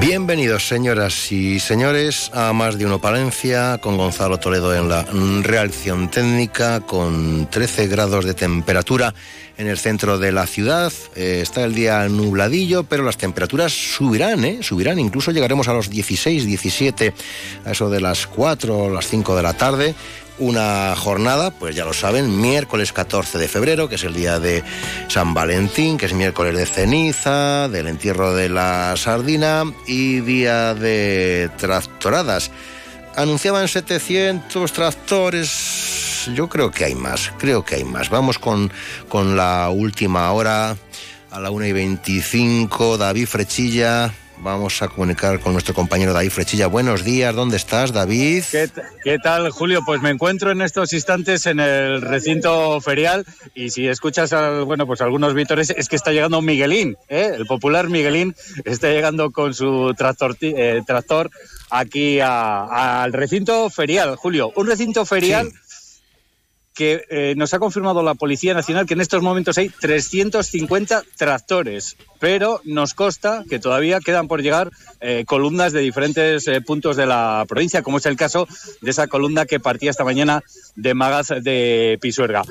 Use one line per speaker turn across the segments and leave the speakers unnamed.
Bienvenidos, señoras y señores, a Más de Uno Palencia, con Gonzalo Toledo en la reacción técnica, con 13 grados de temperatura en el centro de la ciudad. Eh, está el día nubladillo, pero las temperaturas subirán, ¿eh? Subirán, incluso llegaremos a los 16, 17, a eso de las 4 o las 5 de la tarde una jornada, pues ya lo saben, miércoles 14 de febrero, que es el día de San Valentín, que es miércoles de ceniza, del entierro de la sardina y día de tractoradas. Anunciaban 700 tractores, yo creo que hay más, creo que hay más. Vamos con, con la última hora, a la 1 y 25, David Frechilla. Vamos a comunicar con nuestro compañero David Frechilla. Buenos días, ¿dónde estás, David?
¿Qué, tal, Julio? Pues me encuentro en estos instantes en el recinto ferial y si escuchas bueno, pues algunos vítores es que está llegando Miguelín, ¿eh? el popular Miguelín está llegando con su tractor, eh, tractor aquí al recinto ferial, Julio. Un recinto ferial que eh, nos ha confirmado la Policía Nacional que en estos momentos hay 350 tractores, pero nos consta que todavía quedan por llegar eh, columnas de diferentes eh, puntos de la provincia, como es el caso de esa columna que partía esta mañana de Magaz de Pisuerga.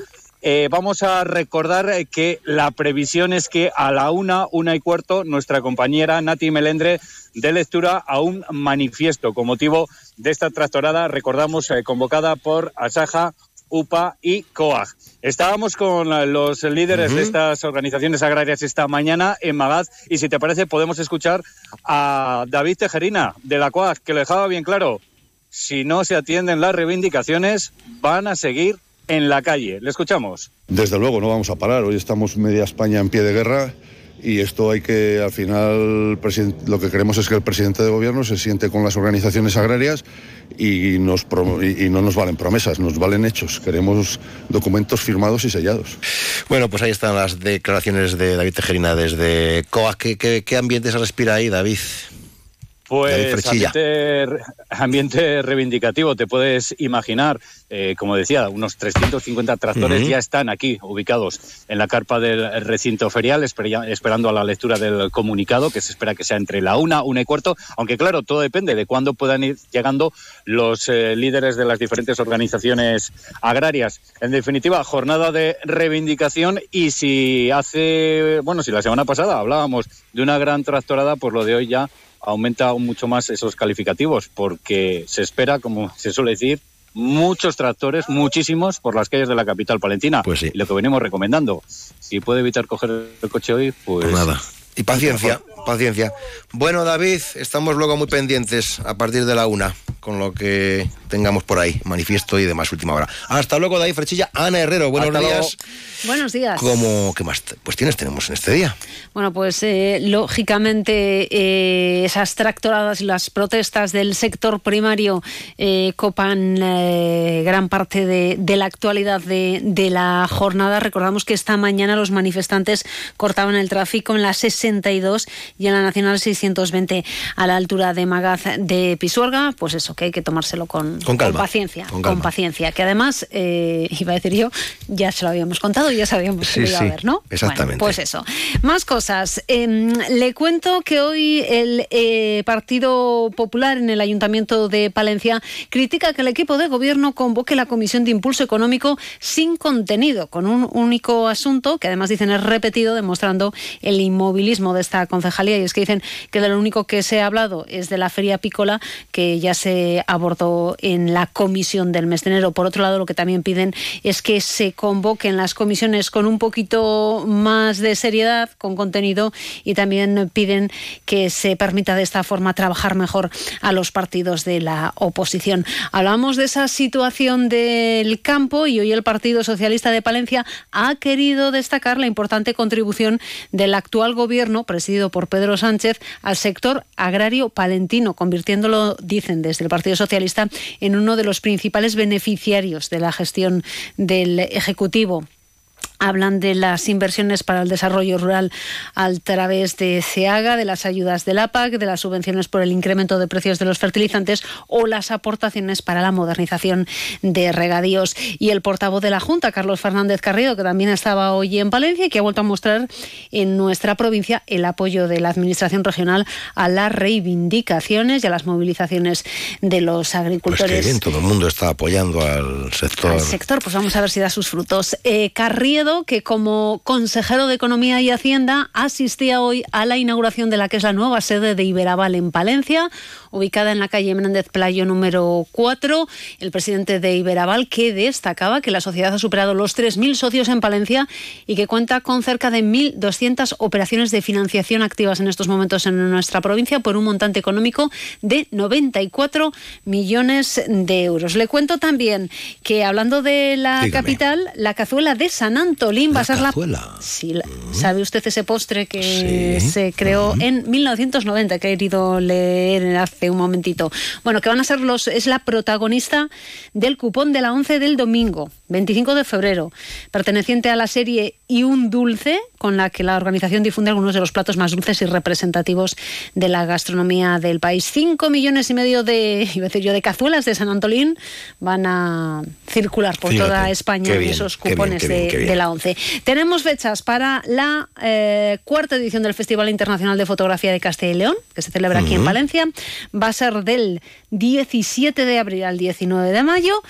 vamos a recordar que la previsión es que a la una, una y cuarto, nuestra compañera Nati Melendre dé lectura a un manifiesto con motivo de esta tractorada, recordamos, convocada por Asaja, UPA y COAG. Estábamos con los líderes de estas organizaciones agrarias esta mañana en Magaz y si te parece podemos escuchar a David Tejerina de la COAG que le dejaba bien claro, si no se atienden las reivindicaciones van a seguir en la calle. Le escuchamos.
Desde luego no vamos a parar, hoy estamos media España en pie de guerra y esto hay que, al final, lo que queremos es que el presidente de gobierno se siente con las organizaciones agrarias y, no nos valen promesas, nos valen hechos. Queremos documentos firmados y sellados.
Bueno, pues ahí están las declaraciones de David Tejerina desde COA. ¿Qué, qué, qué ambiente se respira ahí, David?
Pues ambiente, reivindicativo, te puedes imaginar, eh, como decía, unos 350 tractores ya están aquí ubicados en la carpa del recinto ferial, esperando a la lectura del comunicado, que se espera que sea entre la una, una y cuarto, aunque claro, todo depende de cuándo puedan ir llegando los eh, líderes de las diferentes organizaciones agrarias. En definitiva, jornada de reivindicación y si hace, bueno, si la semana pasada hablábamos de una gran tractorada, pues lo de hoy ya aumenta mucho más esos calificativos porque se espera, como se suele decir, muchos tractores, muchísimos, por las calles de la capital palentina.
Pues sí.
lo que venimos recomendando. Si puede evitar coger el coche hoy, pues...
pues nada. Y paciencia, paciencia. Bueno, David, estamos luego muy pendientes a partir de la una con lo que tengamos por ahí, manifiesto y demás última hora. Hasta luego, David Frechilla. Ana Herrero, buenos días.
Buenos días.
¿Cómo, ¿Qué más cuestiones tenemos en este día?
Bueno, pues eh, lógicamente eh, esas tractoradas y las protestas del sector primario eh, copan gran parte de, la actualidad de, de, la jornada. Recordamos que esta mañana los manifestantes cortaban el tráfico en la 62 y en la Nacional 620 a la altura de Magaz de Pisuerga. Pues eso, que hay que tomárselo con,
con,
paciencia. Con, paciencia. Que además, eh, iba a decir yo, ya se lo habíamos contado y ya sabíamos que iba a haber, ¿no?
Exactamente.
pues eso. Más cosas. Em, le cuento que hoy el eh, Partido Popular en el Ayuntamiento de Palencia critica que el equipo de gobierno convoque la Comisión de Impulso Económico sin contenido, con un único asunto que además dicen es repetido, demostrando el inmovilismo de esta Y es que dicen que de lo único que se ha hablado es de la feria pícola, que ya se abordó en la comisión del mes de enero. Por otro lado, lo que también piden es que se convoquen las comisiones con un poquito más de seriedad, con contenido, y también piden que se permita de esta forma trabajar mejor a los partidos de la oposición. Hablamos de esa situación del campo y hoy el Partido Socialista de Palencia ha querido destacar la importante contribución del actual gobierno, presidido por Pedro Sánchez, al sector agrario palentino, convirtiéndolo, dicen desde el Partido Socialista en uno de los principales beneficiarios de la gestión del Ejecutivo hablan de las inversiones para el desarrollo rural a través de CEAGA, de las ayudas del APAC, de las subvenciones por el incremento de precios de los fertilizantes o las aportaciones para la modernización de regadíos. Y el portavoz de la Junta, Carlos Fernández Carrillo, que también estaba hoy en Palencia y que ha vuelto a mostrar en nuestra provincia el apoyo de la Administración regional a las reivindicaciones y a las movilizaciones de los agricultores. Pues
que bien, todo el mundo está apoyando al sector.
Al sector, pues vamos a ver si da sus frutos. Eh, que como consejero de Economía y Hacienda asistía hoy a la inauguración de la que es la nueva sede de Iberaval en Palencia, ubicada en la calle Menéndez Playo número 4. El presidente de Iberaval que destacaba que la sociedad ha superado los 3.000 socios en Palencia y que cuenta con cerca de 1.200 operaciones de financiación activas en estos momentos en nuestra provincia por un montante económico de 94 millones de euros. Le cuento también que hablando de la capital, la cazuela de San Antolín va a ser la... Sí, mm. ¿Sabe usted ese postre que se creó mm. en 1990 que he querido leer hace un momentito? Bueno, que van a ser los... es la protagonista del cupón de la 11 del domingo, 25 de febrero, perteneciente a la serie Y un dulce, con la que la organización difunde algunos de los platos más dulces y representativos de la gastronomía del país. 5 millones y medio de, iba a decir yo, de cazuelas de San Antolín van a circular por toda España en esos cupones de, la 11. Tenemos fechas para la eh, cuarta edición del Festival Internacional de Fotografía de Castilla y León, que se celebra aquí en Valencia. Va a ser del 17 de abril al 19 de mayo.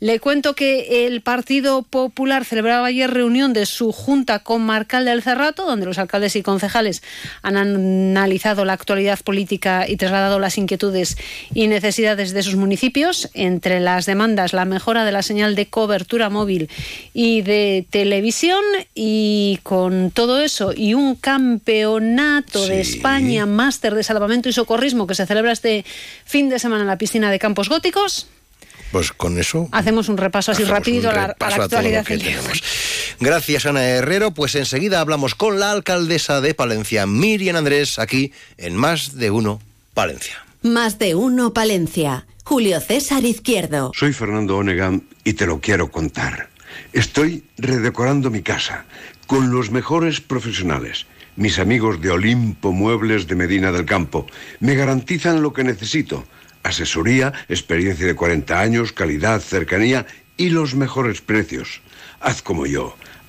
Le cuento que el Partido Popular celebraba ayer reunión de su Junta Comarcal del Cerrato, donde los alcaldes y concejales han analizado la actualidad política y trasladado las inquietudes y necesidades de sus municipios. Entre las demandas, la mejora de la señal de cobertura móvil y de televisión. Y con todo eso y un campeonato de España, máster de salvamento y socorrismo que se celebra este fin de semana en la piscina de Campos Góticos.
Pues con eso.
Hacemos un repaso así rápido a, la, actualidad.
Gracias, Ana Herrero. Pues enseguida hablamos con la alcaldesa de Palencia, Miriam Andrés, aquí en Más de Uno, Palencia.
Más de Uno, Palencia. Julio César Izquierdo.
Soy Fernando Onegan y te lo quiero contar. Estoy redecorando mi casa con los mejores profesionales. Mis amigos de Olimpo Muebles de Medina del Campo me garantizan lo que necesito Asesoría, experiencia de 40 años, calidad, cercanía y los mejores precios. Haz como yo.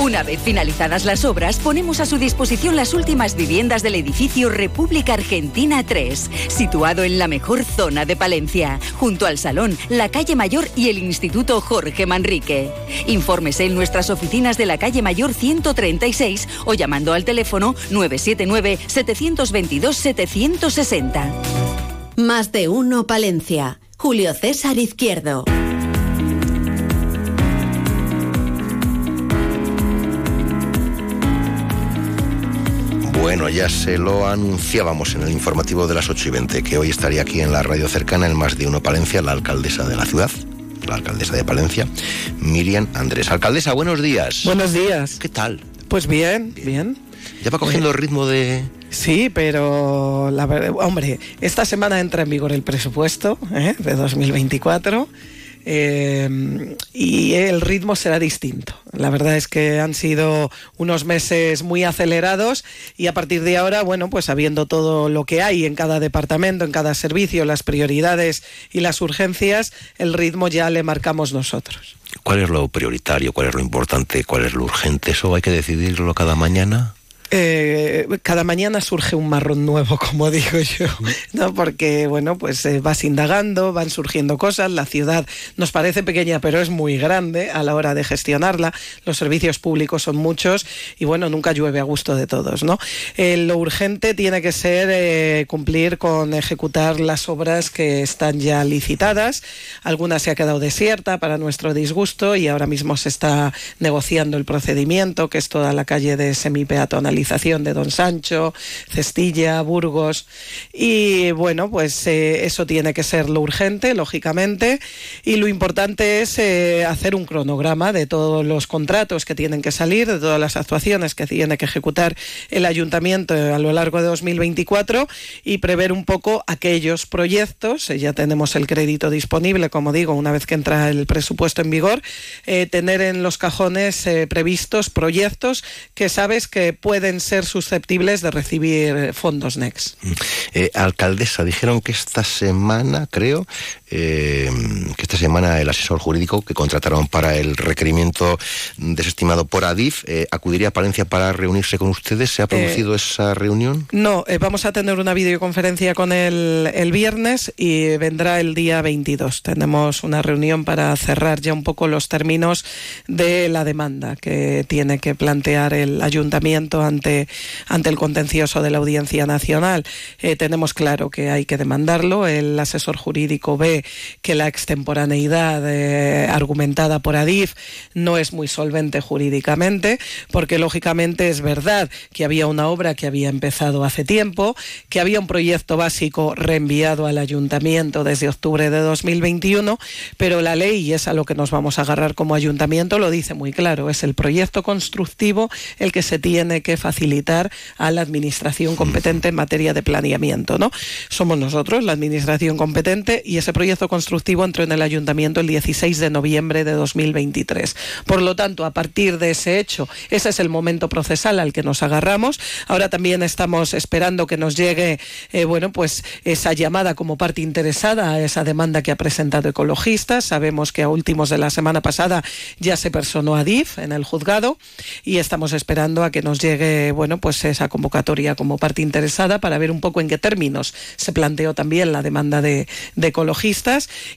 Una vez finalizadas las obras, ponemos a su disposición las últimas viviendas del edificio República Argentina 3, situado en la mejor zona de Palencia, junto al Salón, la Calle Mayor y el Instituto Jorge Manrique. Infórmese en nuestras oficinas de la Calle Mayor 136 o llamando al teléfono 979-722-760.
Más de uno Palencia. Julio César Izquierdo.
Bueno, ya se lo anunciábamos en el informativo de las 8 y 20, que hoy estaría aquí en la radio cercana, en Más de Uno Palencia, la alcaldesa de la ciudad, la alcaldesa de Palencia, Miriam Andrés. Alcaldesa, buenos días.
Buenos días.
¿Qué tal?
Pues bien, bien.
¿Ya va cogiendo el ritmo de...?
Sí, pero la verdad, hombre, esta semana entra en vigor el presupuesto ¿eh? de 2024 eh, y el ritmo será distinto. La verdad es que han sido unos meses muy acelerados y a partir de ahora, bueno, pues sabiendo todo lo que hay en cada departamento, en cada servicio, las prioridades y las urgencias, el ritmo ya le marcamos nosotros.
¿Cuál es lo prioritario, cuál es lo importante, cuál es lo urgente? ¿Eso hay que decidirlo cada mañana?
Eh, cada mañana surge un marrón nuevo, como digo yo, ¿no? Porque, bueno, pues eh, vas indagando, van surgiendo cosas, la ciudad nos parece pequeña, pero es muy grande a la hora de gestionarla, los servicios públicos son muchos y, bueno, nunca llueve a gusto de todos, ¿no? Eh, lo urgente tiene que ser cumplir con ejecutar las obras que están ya licitadas, alguna se ha quedado desierta para nuestro disgusto y ahora mismo se está negociando el procedimiento, que es toda la calle de semipeatonal de Don Sancho, Cestilla, Burgos. Y bueno, pues eh, eso tiene que ser lo urgente, lógicamente. Y lo importante es eh, hacer un cronograma de todos los contratos que tienen que salir, de todas las actuaciones que tiene que ejecutar el ayuntamiento a lo largo de 2024 y prever un poco aquellos proyectos. Eh, ya tenemos el crédito disponible, como digo, una vez que entra el presupuesto en vigor, tener en los cajones previstos proyectos que sabes que pueden ser susceptibles de recibir fondos NEX.
Eh, alcaldesa, dijeron que esta semana, creo, eh, que esta semana el asesor jurídico que contrataron para el requerimiento desestimado por Adif eh, acudiría a Palencia para reunirse con ustedes. ¿Se ha producido esa reunión?
No, vamos a tener una videoconferencia con él el viernes y vendrá el día 22. Tenemos una reunión para cerrar ya un poco los términos de la demanda que tiene que plantear el ayuntamiento ante ante, el contencioso de la Audiencia Nacional. Eh, tenemos claro que hay que demandarlo. El asesor jurídico ve que la extemporaneidad eh, argumentada por Adif no es muy solvente jurídicamente, porque lógicamente es verdad que había una obra que había empezado hace tiempo, que había un proyecto básico reenviado al ayuntamiento desde octubre de 2021, pero la ley, y es a lo que nos vamos a agarrar como ayuntamiento, lo dice muy claro, es el proyecto constructivo el que se tiene que facilitar a la administración competente en materia de planeamiento. ¿no? Somos nosotros, la administración competente, y ese proyecto constructivo entró en el ayuntamiento el 16 de noviembre de 2023. Por lo tanto, a partir de ese hecho, ese es el momento procesal al que nos agarramos. Ahora también estamos esperando que nos llegue, eh, bueno, pues esa llamada como parte interesada a esa demanda que ha presentado Ecologistas. Sabemos que a últimos de la semana pasada ya se personó a DIF en el juzgado y estamos esperando a que nos llegue bueno, pues esa convocatoria como parte interesada para ver un poco en qué términos se planteó también la demanda de, ecologistas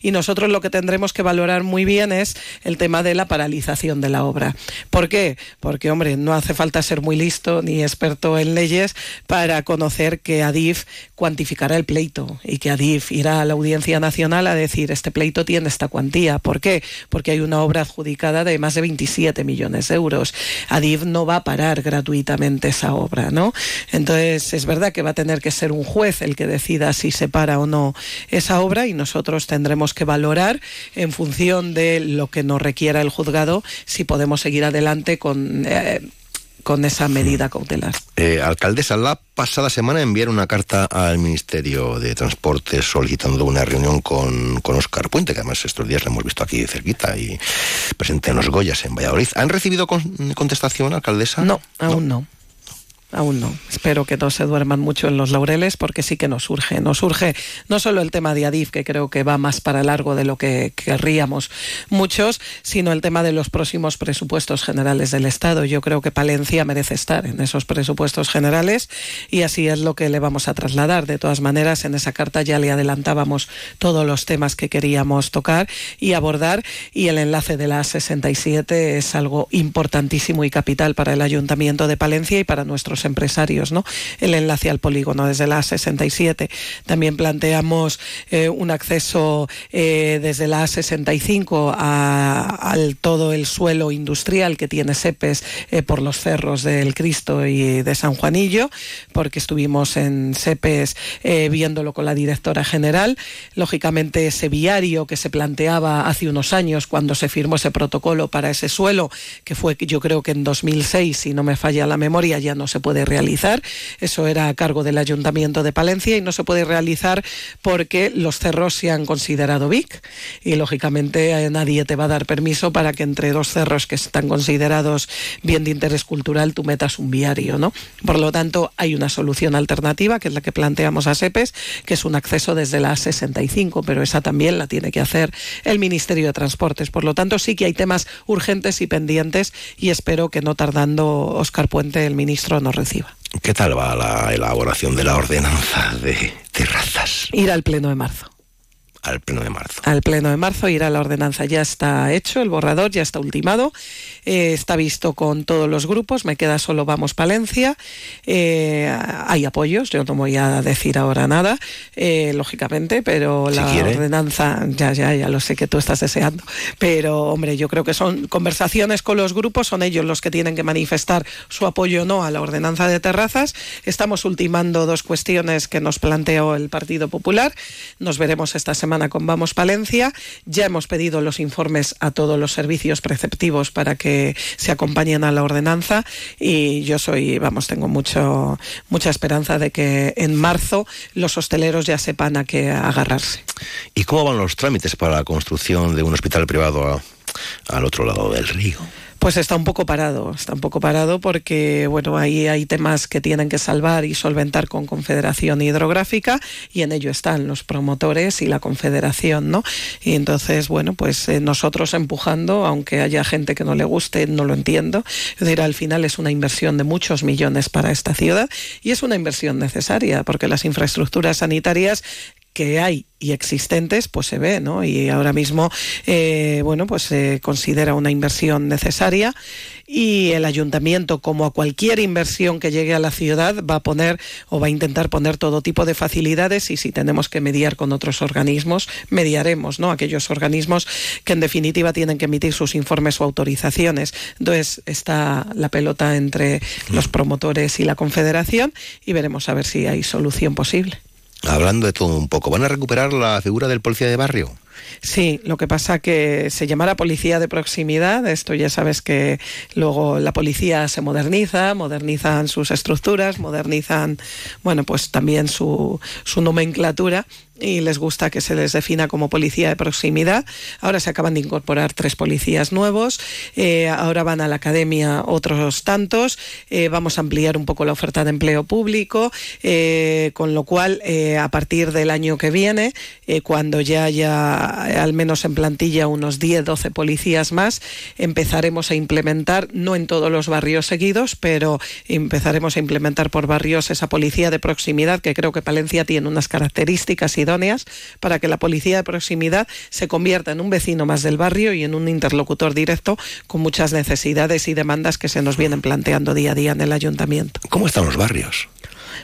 y nosotros lo que tendremos que valorar muy bien es el tema de la paralización de la obra. ¿Por qué? Porque, hombre, no hace falta ser muy listo ni experto en leyes para conocer que Adif cuantificará el pleito y que Adif irá a la Audiencia Nacional a decir este pleito tiene esta cuantía. ¿Por qué? Porque hay una obra adjudicada de más de 27 millones de euros. Adif no va a parar gratuitamente esa obra, ¿no? Entonces es verdad que va a tener que ser un juez el que decida si se para o no esa obra y nosotros tendremos que valorar en función de lo que nos requiera el juzgado si podemos seguir adelante con eh, con esa medida cautelar.
Eh, alcaldesa, la pasada semana enviaron una carta al Ministerio de Transporte solicitando una reunión con, con Oscar Puente, que además estos días lo hemos visto aquí cerquita y presente en los Goyas en Valladolid. ¿Han recibido contestación, alcaldesa?
No, aún no. Aún no. Espero que no se duerman mucho en los laureles porque sí que nos surge. Nos surge no solo el tema de Adif, que creo que va más para largo de lo que querríamos muchos, sino el tema de los próximos presupuestos generales del Estado. Yo creo que Palencia merece estar en esos presupuestos generales y así es lo que le vamos a trasladar. De todas maneras, en esa carta ya le adelantábamos todos los temas que queríamos tocar y abordar y el enlace de la 67 es algo importantísimo y capital para el Ayuntamiento de Palencia y para nuestros empresarios. El enlace al polígono desde la A67. También planteamos eh, un acceso eh, desde la A65 al todo el suelo industrial que tiene SEPES eh, por los cerros del Cristo y de San Juanillo, porque estuvimos en SEPES viéndolo con la directora general. Lógicamente, ese viario que se planteaba hace unos años cuando se firmó ese protocolo para ese suelo, que fue yo creo que en 2006, si no me falla la memoria, ya no se puede puede realizar. Eso era a cargo del Ayuntamiento de Palencia y no se puede realizar porque los cerros se han considerado BIC y lógicamente nadie te va a dar permiso para que entre dos cerros que están considerados bien de interés cultural tú metas un viario, ¿no? Por lo tanto, hay una solución alternativa que es la que planteamos a SEPES, que es un acceso desde la A65, pero esa también la tiene que hacer el Ministerio de Transportes. Por lo tanto, sí que hay temas urgentes y pendientes y espero que no tardando Oscar Puente, el ministro, nos reciba.
¿Qué tal va la elaboración de la ordenanza de terrazas?
Ir al pleno de marzo
al pleno de marzo.
Al pleno de marzo irá la ordenanza. Ya está hecho, el borrador ya está ultimado, eh, está visto con todos los grupos, me queda solo Vamos Palencia. Eh, hay apoyos, yo no voy a decir ahora nada, eh, lógicamente, pero la ordenanza, ya, ya, ya lo sé que tú estás deseando, pero hombre, yo creo que son conversaciones con los grupos, son ellos los que tienen que manifestar su apoyo o no a la ordenanza de terrazas. Estamos ultimando dos cuestiones que nos planteó el Partido Popular. Nos veremos esta semana con Vamos Palencia. Ya hemos pedido los informes a todos los servicios preceptivos para que se acompañen a la ordenanza y yo soy, vamos, tengo mucho, mucha esperanza de que en marzo los hosteleros ya sepan a qué agarrarse.
¿Y cómo van los trámites para la construcción de un hospital privado al otro lado del río?
Pues está un poco parado, está un poco parado porque, bueno, ahí hay temas que tienen que salvar y solventar con Confederación Hidrográfica y en ello están los promotores y la Confederación, ¿no? Y entonces, bueno, pues eh, nosotros empujando, aunque haya gente que no le guste, no lo entiendo. Es decir, al final es una inversión de muchos millones para esta ciudad y es una inversión necesaria porque las infraestructuras sanitarias que hay y existentes, pues se ve, ¿no? Y ahora mismo, eh, bueno, pues se considera una inversión necesaria y el ayuntamiento, como a cualquier inversión que llegue a la ciudad, va a poner o va a intentar poner todo tipo de facilidades y si tenemos que mediar con otros organismos, mediaremos, ¿no? Aquellos organismos que en definitiva tienen que emitir sus informes o autorizaciones. Entonces está la pelota entre los promotores y la Confederación y veremos a ver si hay solución posible.
Hablando de todo un poco, ¿van a recuperar la figura del policía de barrio?
Sí, lo que pasa que se llamará policía de proximidad. Esto ya sabes que luego la policía se moderniza, modernizan sus estructuras, modernizan, bueno, pues también su, su nomenclatura y les gusta que se les defina como policía de proximidad. Ahora se acaban de incorporar tres policías nuevos, eh, ahora van a la academia otros tantos, eh, vamos a ampliar un poco la oferta de empleo público, eh, con lo cual a partir del año que viene, cuando ya haya al menos en plantilla unos 10, 12 policías más, empezaremos a implementar, no en todos los barrios seguidos, pero empezaremos a implementar por barrios esa policía de proximidad que creo que Palencia tiene unas características para que la policía de proximidad se convierta en un vecino más del barrio y en un interlocutor directo con muchas necesidades y demandas que se nos vienen planteando día a día en el ayuntamiento.
¿Cómo están los barrios?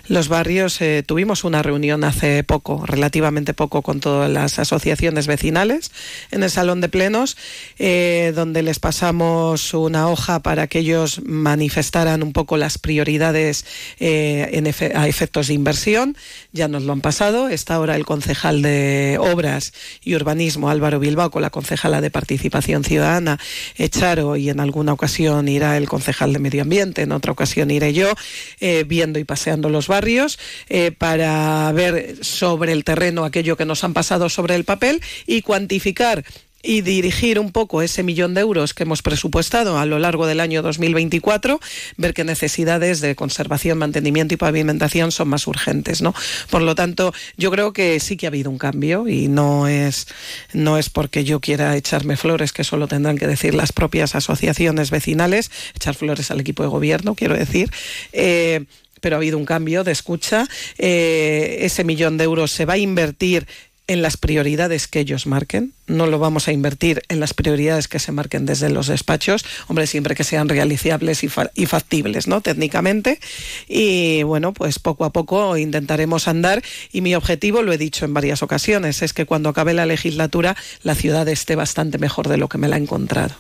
Los barrios eh, tuvimos una reunión hace poco, relativamente poco, con todas las asociaciones vecinales en el salón de plenos, eh, donde les pasamos una hoja para que ellos manifestaran un poco las prioridades eh, a efectos de inversión. Ya nos lo han pasado. Está ahora el concejal de Obras y Urbanismo, Álvaro Bilbao, con la concejala de Participación Ciudadana, Echaro, y en alguna ocasión irá el concejal de Medio Ambiente, en otra ocasión iré yo, viendo y paseando los barrios eh, para ver sobre el terreno aquello que nos han pasado sobre el papel y cuantificar y dirigir un poco ese millón de euros que hemos presupuestado a lo largo del año 2024, ver qué necesidades de conservación, mantenimiento y pavimentación son más urgentes, ¿no? Por lo tanto, yo creo que sí que ha habido un cambio y no es no es porque yo quiera echarme flores que solo tendrán que decir las propias asociaciones vecinales, echar flores al equipo de gobierno, quiero decir. Eh, pero ha habido un cambio de escucha. Eh, ese millón de euros se va a invertir en las prioridades que ellos marquen. No lo vamos a invertir en las prioridades que se marquen desde los despachos, hombre, siempre que sean realizables y, factibles, ¿no? Técnicamente. Y bueno, pues poco a poco intentaremos andar. Y mi objetivo, lo he dicho en varias ocasiones, es que cuando acabe la legislatura la ciudad esté bastante mejor de lo que me la ha encontrado.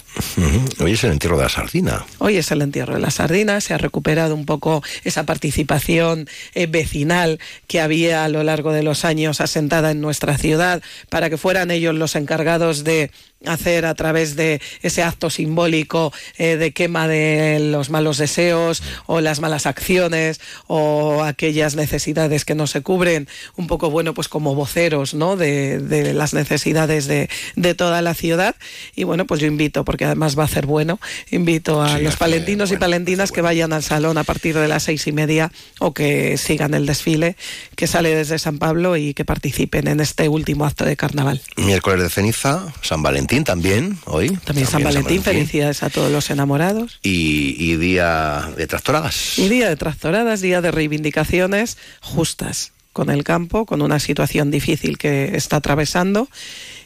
Hoy es el entierro de la sardina.
Hoy es el entierro de la sardina. Se ha recuperado un poco esa participación eh, vecinal que había a lo largo de los años asentada en nuestra ciudad para que fueran ellos los encargados de hacer a través de ese acto simbólico eh, de quema de los malos deseos o las malas acciones o aquellas necesidades que no se cubren, un poco bueno pues como voceros ¿no? de, de las necesidades de, de, toda la ciudad y bueno pues yo invito porque además va a ser bueno invito a los palentinos y palentinas que vayan al salón a partir de las seis y media o que sigan el desfile que sale desde San Pablo y que participen en este último acto de carnaval.
Miércoles de ceniza, San Valentín Valentín también, hoy.
También, San, Valentín, felicidades a todos los enamorados.
Y, y día de tractoradas.
Y día de tractoradas, día de reivindicaciones justas con el campo, con una situación difícil que está atravesando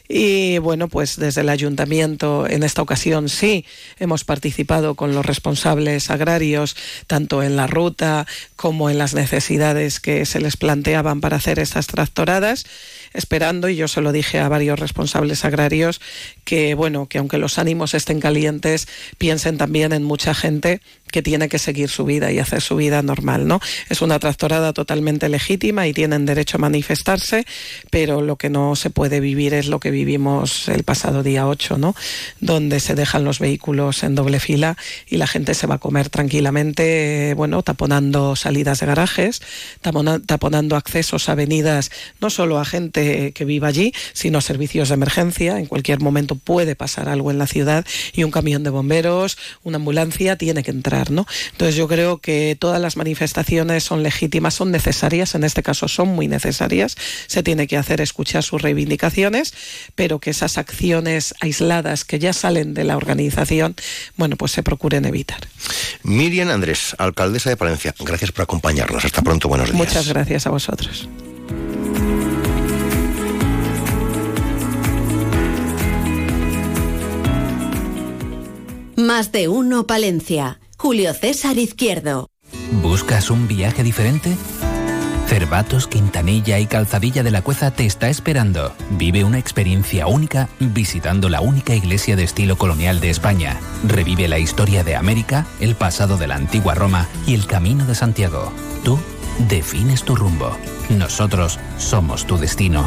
y bueno, pues desde el ayuntamiento en esta ocasión sí hemos participado con los responsables agrarios, tanto en la ruta como en las necesidades que se les planteaban para hacer estas tractoradas, esperando, y yo se lo dije a varios responsables agrarios, que bueno, que aunque los ánimos estén calientes, piensen también en mucha gente que tiene que seguir su vida y hacer su vida normal, ¿no? Es una tractorada totalmente legítima y tienen derecho a manifestarse, pero lo que no se puede vivir es lo que vivimos el pasado día 8, ¿no? Donde se dejan los vehículos en doble fila y la gente se va a comer tranquilamente, bueno, taponando salidas de garajes, taponando accesos a avenidas, no solo a gente que viva allí, sino a servicios de emergencia. En cualquier momento puede pasar algo en la ciudad y un camión de bomberos, una ambulancia tiene que entrar entonces yo creo que todas las manifestaciones son legítimas, son necesarias, en este caso son muy necesarias, se tiene que hacer escuchar sus reivindicaciones, pero que esas acciones aisladas que ya salen de la organización, bueno, pues se procuren evitar.
Miriam Andrés, alcaldesa de Palencia, gracias por acompañarnos. Hasta pronto, buenos días.
Muchas gracias a vosotros.
Más de uno Palencia. Julio César Izquierdo.
¿Buscas un viaje diferente? Cervatos, Quintanilla y Calzadilla de la Cueza te está esperando. Vive una experiencia única visitando la única iglesia de estilo colonial de España. Revive la historia de América, el pasado de la antigua Roma y el camino de Santiago. Tú defines tu rumbo. Nosotros somos tu destino.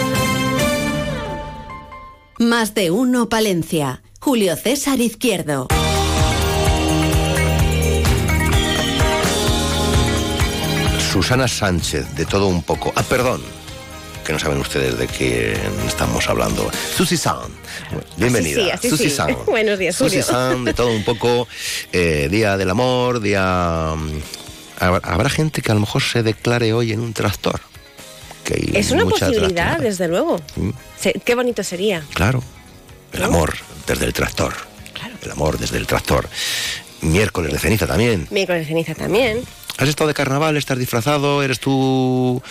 Más de uno Palencia. Julio César Izquierdo.
Susana Sánchez, de todo un poco. Ah, perdón, que no saben ustedes de quién estamos hablando. Susi San, bienvenida.
Sí, Susi San. Buenos días, Julio.
Susi San, de todo un poco. Eh, día del amor, día... Habrá gente que a lo mejor se declare hoy en un tractor
es una posibilidad, desde luego. Mm. Qué bonito sería.
Claro. El amor desde el tractor. Claro. El amor desde el tractor. Miércoles de ceniza también.
Miércoles de ceniza también.
¿Has estado de carnaval? ¿Estás disfrazado? ¿Eres tú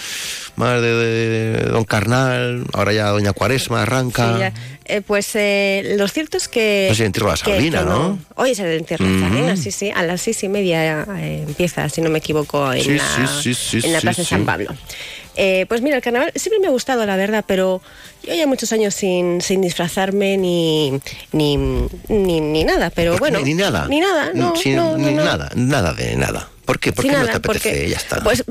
más de, Don Carnal? Ahora ya Doña Cuaresma arranca.
Eh, pues eh, lo cierto es que...
No sé, entierro la sardina, ¿no?
Hoy es el entierro de la sardina, sí, sí. A las seis y media eh, empieza, si no me equivoco, en la, en la Plaza de San Pablo. Eh, pues mira, el carnaval siempre me ha gustado, la verdad, pero yo ya muchos años sin, sin disfrazarme ni ni, ni, nada, pero bueno.
Ni, nada.
Ni nada, no,
ni nada, nada de nada. ¿Por qué? ¿Por qué no te apetece? ya está.
Pues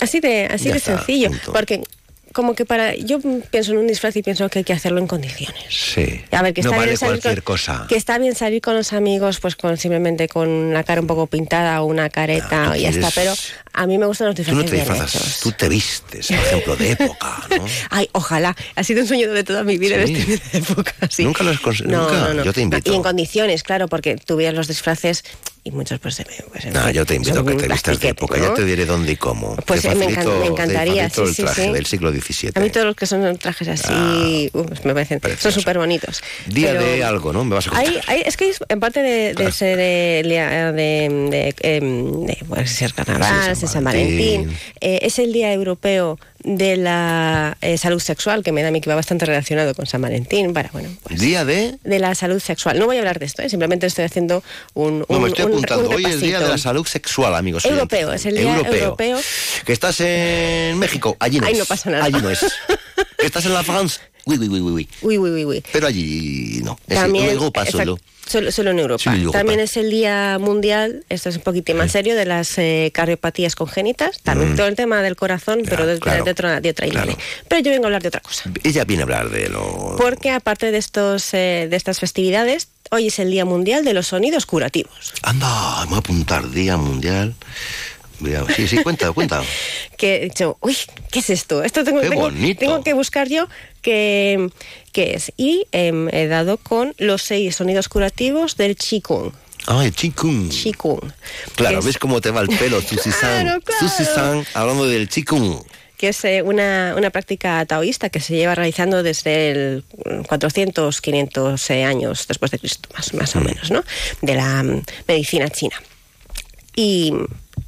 así de, así de sencillo. Porque como que para yo pienso en un disfraz y pienso que hay que hacerlo en condiciones.
Sí.
A ver, que
está
no
bien salir cualquier cosa.
Que está bien salir con los amigos, pues con simplemente con la cara un poco pintada o una careta ah, y ya está. Pero a mí me gustan los disfraces.
Tú no te disfrazas, tú te vistes, por ejemplo, de época, ¿no?
Ay, ojalá. Ha sido un sueño de toda mi vida
¿Sí?
vestirme de época. Sí.
Nunca lo has conseguido. No, ¿Nunca? No, no. Yo te invito.
Y en condiciones, claro, porque tú veías los disfraces y muchos pues, pues
no, yo te invito a que te vistas de época, ¿no? ya te diré dónde y cómo.
Pues me, encanta, me, encantaría,
sí,
el
traje
sí,
del siglo XVII.
A mí todos los que son trajes así, ah, uh, me parecen, son súper bonitos.
Día Pero de algo, ¿no? Me vas a contar.
Hay, hay, es que en parte de, de ser eh, de, de, de, de, de pues, ser carnaval, San, San Valentín, eh, es el Día Europeo de la eh, salud sexual, que me da a mí que va bastante relacionado con San Valentín. Para, bueno,
pues, ¿Día de?
De la salud sexual. No voy a hablar de esto, ¿eh? simplemente estoy haciendo un.
No, me estoy apuntando. Hoy es el Día de la Salud Sexual, amigos.
Europeo, es el Día europeo.
Que estás en México, allí no
Ahí no pasa nada.
Allí no es. que estás en la France. Uy, uy, uy, uy.
Uy, uy, uy, uy.
Pero allí no.
También,
luego paso.
Solo, en Europa. También es el Día Mundial, esto es un poquito más serio, de las eh, cardiopatías congénitas. También mm. todo el tema del corazón, pero de, otra, de otra índole. Pero yo vengo a hablar de otra cosa.
Ella viene a hablar de lo...
Porque aparte de, estos, eh, de estas festividades, hoy es el Día Mundial de los Sonidos Curativos.
Anda, vamos a apuntar Día Mundial... Sí, sí, cuenta, cuenta.
que yo, uy, ¿qué es esto? Esto tengo, tengo, tengo, que buscar yo que qué es. Y em, he dado con los seis sonidos curativos del Qigong.
Ah, el Qigong.
Qigong.
Claro, ¿ves cómo te va el pelo, Susi-san? Susi-san, hablando del Qigong
que es eh, una, una, práctica taoísta que se lleva realizando desde el 400, 500 eh, años después de Cristo, más, más o mm. menos, ¿no? De la mm, medicina china. Y,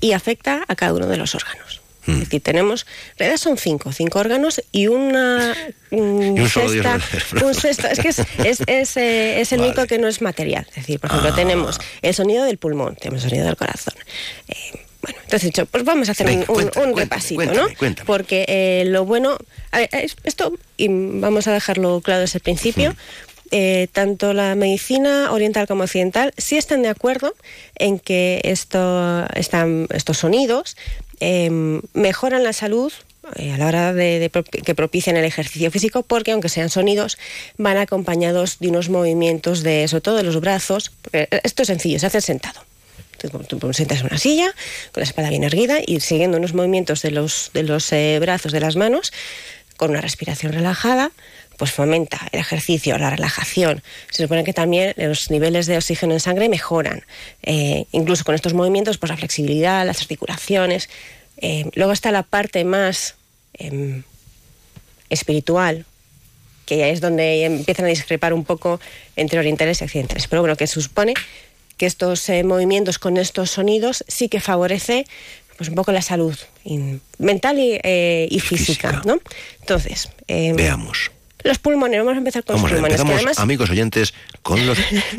y afecta a cada uno de los órganos. Es decir, tenemos, en realidad son cinco, cinco órganos y una
un
Es que es, es, eh, el único que no es material. Es decir, por ejemplo, ah. tenemos el sonido del pulmón, tenemos el sonido del corazón. Eh, bueno, entonces dicho, pues vamos a hacer un, repasito, ¿no? Porque eh, lo bueno, esto, y vamos a dejarlo claro desde el principio, tanto la medicina oriental como occidental sí están de acuerdo en que esto, están, estos sonidos Em, mejoran la salud eh, a la hora de, que propician el ejercicio físico, porque aunque sean sonidos, van acompañados de unos movimientos de, sobre todo de los brazos. Esto es sencillo, se hace sentado. Tú, tú sientas en una silla, con la espalda bien erguida y siguiendo unos movimientos de los, de los eh, brazos, de las manos, con una respiración relajada, pues fomenta el ejercicio, la relajación. Se supone que también los niveles de oxígeno en sangre mejoran. Eh, incluso con estos movimientos, pues la flexibilidad, las articulaciones. Eh, luego está la parte más em, espiritual, que ya es donde empiezan a discrepar un poco entre orientales y occidentales. Pero bueno, que se supone que estos eh, movimientos con estos sonidos sí que favorece pues un poco la salud mental y, física, ¿no? Entonces,
em, veamos.
Los pulmones, vamos a empezar con los pulmones.
Empezamos, amigos oyentes, con los.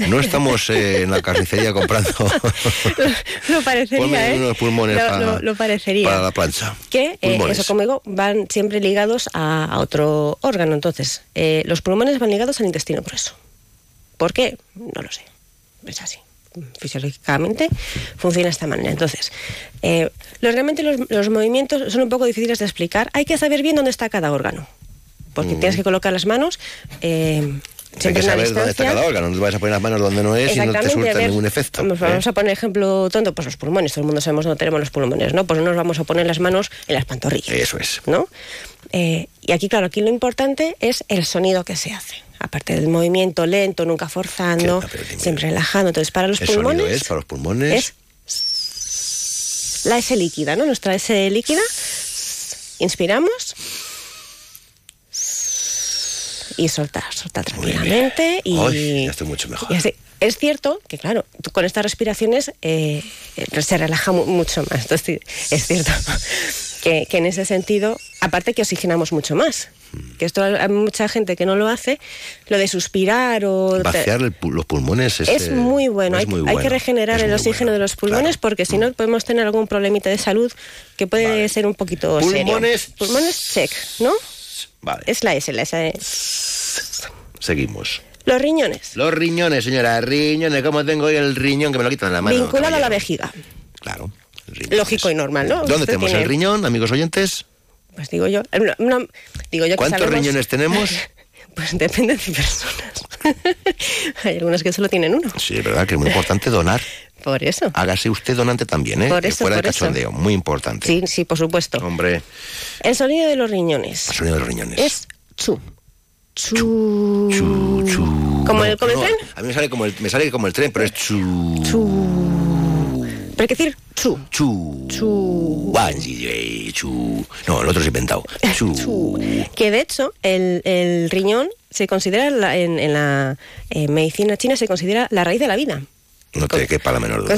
No estamos eh, en la carnicería comprando.
lo, parecería, ¿eh?
Unos pulmones
lo, parecería.
para la plancha.
Que, eh, eso como digo, van siempre ligados a, otro órgano. Entonces, eh, los pulmones van ligados al intestino grueso. ¿Por qué? No lo sé. Es así fisiológicamente funciona de esta manera. Entonces, realmente los, los, movimientos son un poco difíciles de explicar. Hay que saber bien dónde está cada órgano porque tienes que colocar las manos. Eh,
hay que saber dónde está cada órgano, no te vas a poner las manos donde no es y no te surta ningún efecto.
Vamos,
¿eh?
a poner ejemplo tonto, pues los pulmones, todo el mundo sabemos dónde tenemos los pulmones, ¿no? Pues no nos vamos a poner las manos en las pantorrillas.
Eso es.
¿No? Eh, y aquí, claro, aquí lo importante es el sonido que se hace. Aparte del movimiento lento, nunca forzando, siempre relajando. Entonces, para los pulmones.
es para los pulmones?
Es la S líquida, ¿no? Nuestra S líquida. Inspiramos y soltar, soltar tranquilamente. Y,
ya estoy mucho mejor.
es cierto que, claro, con estas respiraciones eh, se relaja mucho más. Entonces, es cierto que, en ese sentido, aparte que oxigenamos mucho más. Hmm. Que esto hay mucha gente que no lo hace, lo de suspirar o...
Vaciar los pulmones
es, es, muy bueno. hay, que regenerar el oxígeno de los pulmones porque si no hmm. podemos tener algún problemita de salud que puede ser un poquito
pulmones,
serio. Pulmones check, ¿no?
Vale.
Es la S, la S.
Seguimos.
Los riñones.
Los riñones, señora. Riñones, ¿cómo tengo hoy el riño que me lo quitan de la mano?
Vinculado a la vejiga.
Claro.
Lógico y normal, ¿no?
¿Dónde tenemos el riñón, amigos oyentes?
Pues digo yo. No, digo yo
¿Cuántos riñones tenemos?
Pues depende de personas. Hay algunas que solo tienen uno.
Sí, es verdad que es muy importante donar.
Por eso.
Hágase usted donante también, ¿eh?
Por eso,
fuera
por
de cachondeo, muy importante.
Sí, sí, por supuesto.
Hombre.
El sonido de los riñones.
El sonido de los riñones.
Es chu. Chu. Chu, chu. ¿Como el, como el tren?
A mí me sale como el, me sale como el tren, pero es chu.
Chu. Pero hay que decir chu.
Chu.
Chu.
chu. No, el otro es inventado. Chu. chu.
Que de hecho, el, el riñón se considera en, en la medicina china se considera la raíz de la vida.
No te quepa la menor duda.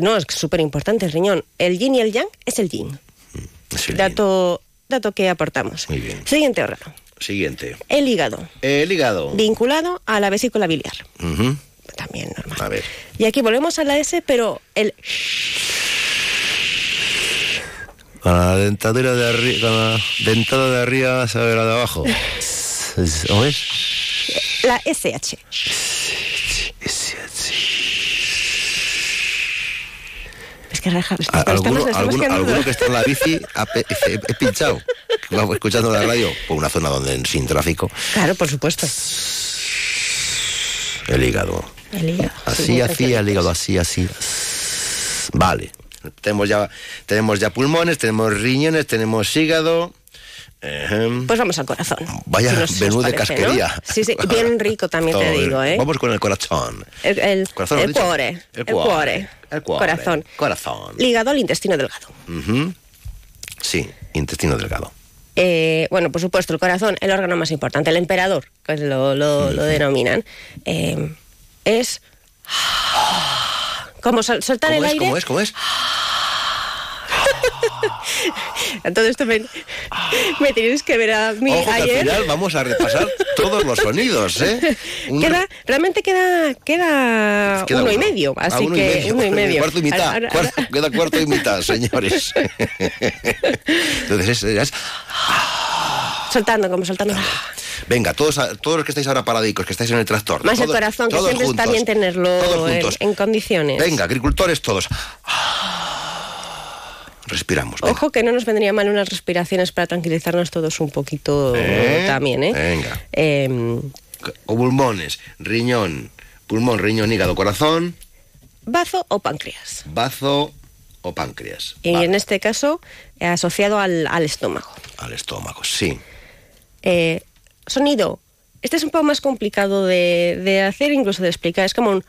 no, es súper importante el riñón. El yin y el yang es el yin. Mm, Dato dato que aportamos.
Muy bien.
Siguiente órgano.
Siguiente.
El hígado.
El hígado.
Vinculado a la vesícula biliar. También normal.
A ver.
Y aquí volvemos a la S, pero el
con la dentadura de arriba, con la dentada de arriba se ve la de abajo. ¿O es?
La SH. Es que reja,
¿Alguno, alguno, alguno, que está en la bici ha he, pinchado. Vamos escuchando la radio por una zona donde sin tráfico.
Claro, por supuesto.
El hígado.
El hígado.
Así, así, el hígado, así, así. Vale. Tenemos ya, tenemos ya pulmones, tenemos riñones, tenemos hígado.
Pues vamos al corazón.
Vaya menú de casquería.
Sí, sí, bien rico también te digo, ¿eh?
Vamos con el corazón.
El, el, corazón, el, cuore, el, cuore, el cuore. Corazón.
Corazón.
Ligado al intestino delgado.
Sí, intestino delgado.
Eh, bueno, por supuesto, el corazón, el órgano más importante, el emperador, que lo, lo, lo denominan, eh, es como soltar el
es,
aire.
¿Cómo es? ¿Cómo es?
todo esto me, me tenéis que ver a mí
Ojo
ayer.
al final vamos a repasar todos los sonidos, ¿eh?
Un... Queda, realmente queda, queda, queda uno, uno, y medio, así ah, uno que y medio. uno y medio.
Cuarto y mitad, ahora, ahora, cuarto, queda cuarto y mitad, señores. Entonces es, es...
Soltando, como soltando.
Venga, todos, todos los que estáis ahora paradicos, que estáis en el tractor.
Más
todos,
el corazón, que siempre
juntos,
está bien tenerlo en, en, condiciones.
Venga, agricultores todos. Respiramos. Venga.
Ojo que no nos vendría mal unas respiraciones para tranquilizarnos todos un poquito
¿Eh?
también, ¿eh?
Venga.
Eh,
o pulmones, riñón, pulmón, riñón, hígado, corazón.
Bazo o páncreas.
Bazo o páncreas.
Y vale. en este caso, asociado al, al, estómago.
Al estómago, sí.
Eh, sonido. Este es un poco más complicado de, de, hacer, incluso de explicar. Es como un.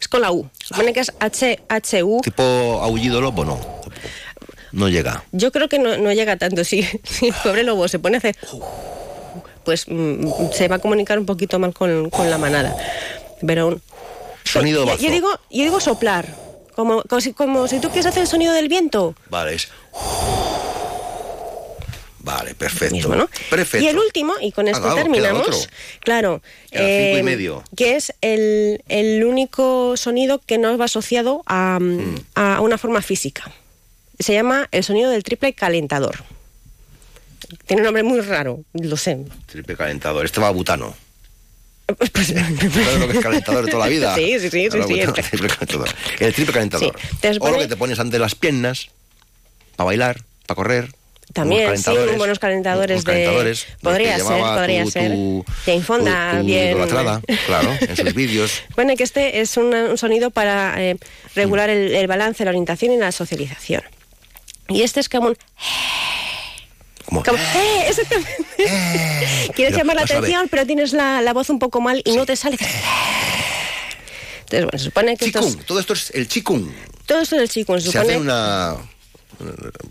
Es con la U. Supone que es H, H, U.
Tipo aullido lobo, no. No llega.
Yo creo que no, no llega tanto. Si, si el pobre lobo se pone a hacer. Pues mm, se va a comunicar un poquito mal con, con la manada. Pero un.
Sonido bajo.
Yo, yo, digo, yo digo soplar. Como, como, si, como si tú quieres hacer el sonido del viento.
Vale, es. Vale, perfecto.
Mismo, ¿no?
Perfecto.
Y el último, y con esto
ah,
terminamos. Claro.
Eh, cinco y medio.
Que es el, el, único sonido que no va asociado a, mm. a, una forma física. Se llama el sonido del triple calentador. Tiene un nombre muy raro, lo sé.
Triple calentador. Este va a butano.
Pues,
¿Sabes lo que es calentador de toda la vida?
Sí, sí, sí. sí, sí
el, triple calentador. el triple calentador.
Sí. Entonces,
o lo que te pones ante las piernas para bailar, para correr.
También, sí, buenos calentadores,
de... calentadores
podría ser, podría
tu,
ser.
Tu,
Te infonda
tu,
bien.
idolatrada, claro, en sus vídeos.
Bueno, que este es un, un sonido para eh, regular el, el, balance, la orientación y la socialización. Y este es como un...
Como,
como ¡eh! Exactamente.
Eh,
Quieres llamar la atención, pero tienes la, la, voz un poco mal y
sí.
no te sale. Entonces, bueno, se supone que
chikung,
estos...
todo esto es el chikung.
Todo esto es el chikung. Se,
se
supone...
hace una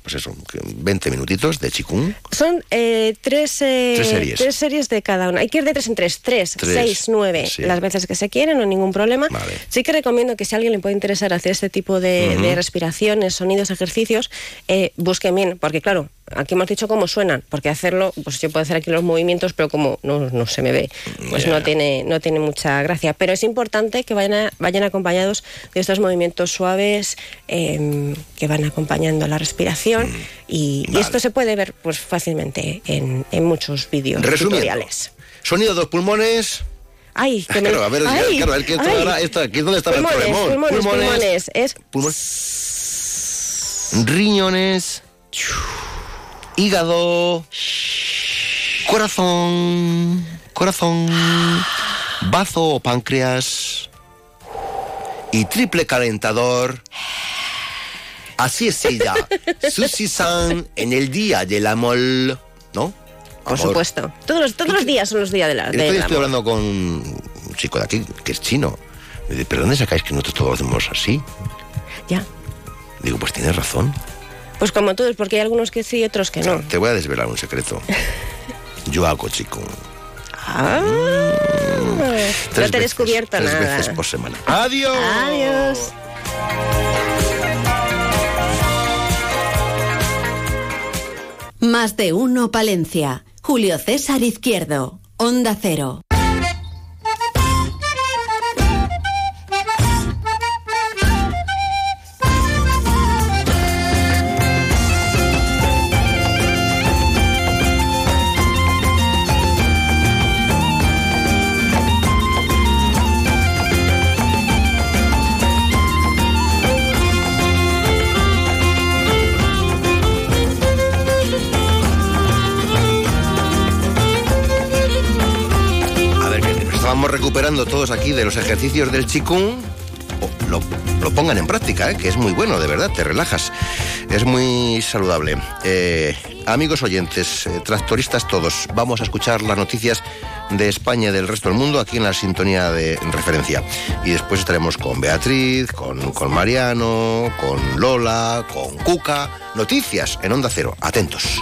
pues eso, 20 minutitos de chikung.
Son eh, tres, eh,
tres, series.
tres series de cada una. Hay que ir de tres en tres. Tres, tres seis, nueve.
Sí.
Las veces que se quieren, no hay ningún problema.
Vale.
Sí que recomiendo que si a alguien le puede interesar hacer este tipo de, uh -huh. de respiraciones, sonidos, ejercicios, eh, busquen bien. Porque claro, aquí hemos dicho cómo suenan. Porque hacerlo, pues yo puedo hacer aquí los movimientos, pero como no, no se me ve, pues yeah. no, tiene, no tiene mucha gracia. Pero es importante que vayan, a, vayan acompañados de estos movimientos suaves eh, que van acompañando la respiración. Mm. Y, vale. y, esto se puede ver pues fácilmente en, en muchos vídeos tutoriales.
Sonido de los pulmones.
Ay, que me...
claro, a ver,
ay,
claro, que esto
ay.
ahora, esto, aquí es donde está
pulmones,
el pulmón.
Pulmones, pulmones, pulmones, es...
Pulmones. Riñones. Hígado. Corazón. Corazón. Bazo o páncreas. Y triple calentador. Así es ella, Susi-san, en el día del amor, ¿no?
Por amor. supuesto. Todos los, todos los días son los días de la,
de
estoy,
estoy hablando con un chico de aquí, que es chino. Me dice, ¿pero dónde sacáis que nosotros todos hacemos así?
Ya.
Digo, pues tienes razón.
Pues como todos, porque hay algunos que sí y otros que no.
Te voy a desvelar un secreto. Yo hago chico.
Ah, mm. No te he descubierto
tres
nada.
Tres veces por semana. Adiós.
Adiós.
Más de uno, Palencia. Julio César Izquierdo. Onda Cero.
Recuperando todos aquí de los ejercicios del chikung, lo, pongan en práctica, ¿eh? que es muy bueno, de verdad, te relajas. Es muy saludable. Eh, amigos oyentes, eh, tractoristas todos, vamos a escuchar las noticias de España y del resto del mundo aquí en la sintonía de referencia. Y después estaremos con Beatriz, con, con Mariano, con Lola, con Cuca. Noticias en Onda Cero. Atentos.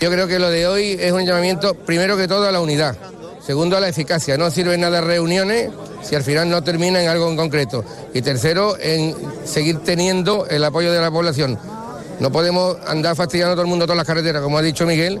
Yo creo que lo de hoy es un llamamiento, primero que todo, a la unidad. Segundo, a la eficacia. No sirve nada reuniones si al final no termina en algo en concreto. Y tercero, en seguir teniendo el apoyo de la población. No podemos andar fastidiando a todo el mundo todas las carreteras, como ha dicho Miguel.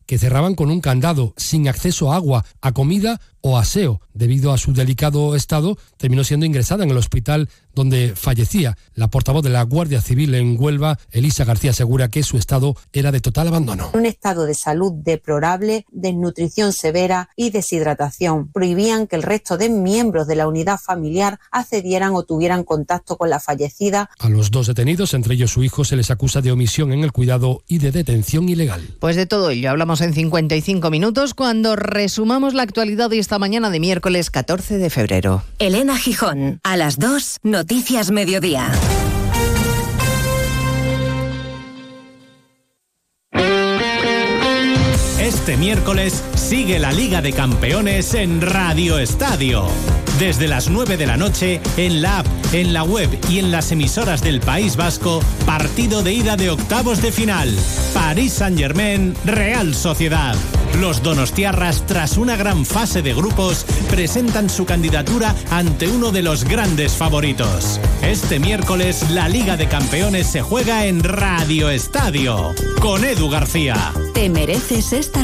que cerraban con un candado, sin acceso a agua, a comida o aseo. Debido a su delicado estado, terminó siendo ingresada en el hospital donde fallecía. La portavoz de la Guardia Civil en Huelva, Elisa García, asegura que su estado era de total abandono.
Un estado de salud deplorable, desnutrición severa y deshidratación. Prohibían que el resto de miembros de la unidad familiar accedieran o tuvieran contacto con la fallecida.
A los dos detenidos, entre ellos su hijo, se les acusa de omisión en el cuidado y de detención ilegal.
Pues de todo ello hablamos en 55 minutos cuando resumamos la actualidad de esta mañana de miércoles 14 de febrero.
Elena Gijón, a las 2, Noticias Mediodía.
Este miércoles sigue la Liga de Campeones en Radio Estadio. Desde las 9 de la noche, en la app, en la web y en las emisoras del País Vasco, partido de ida de octavos de final. París Saint-Germain, Real Sociedad. Los donostiarras, tras una gran fase de grupos, presentan su candidatura ante uno de los grandes favoritos. Este miércoles, la Liga de Campeones se juega en Radio Estadio, con Edu García.
Te mereces esta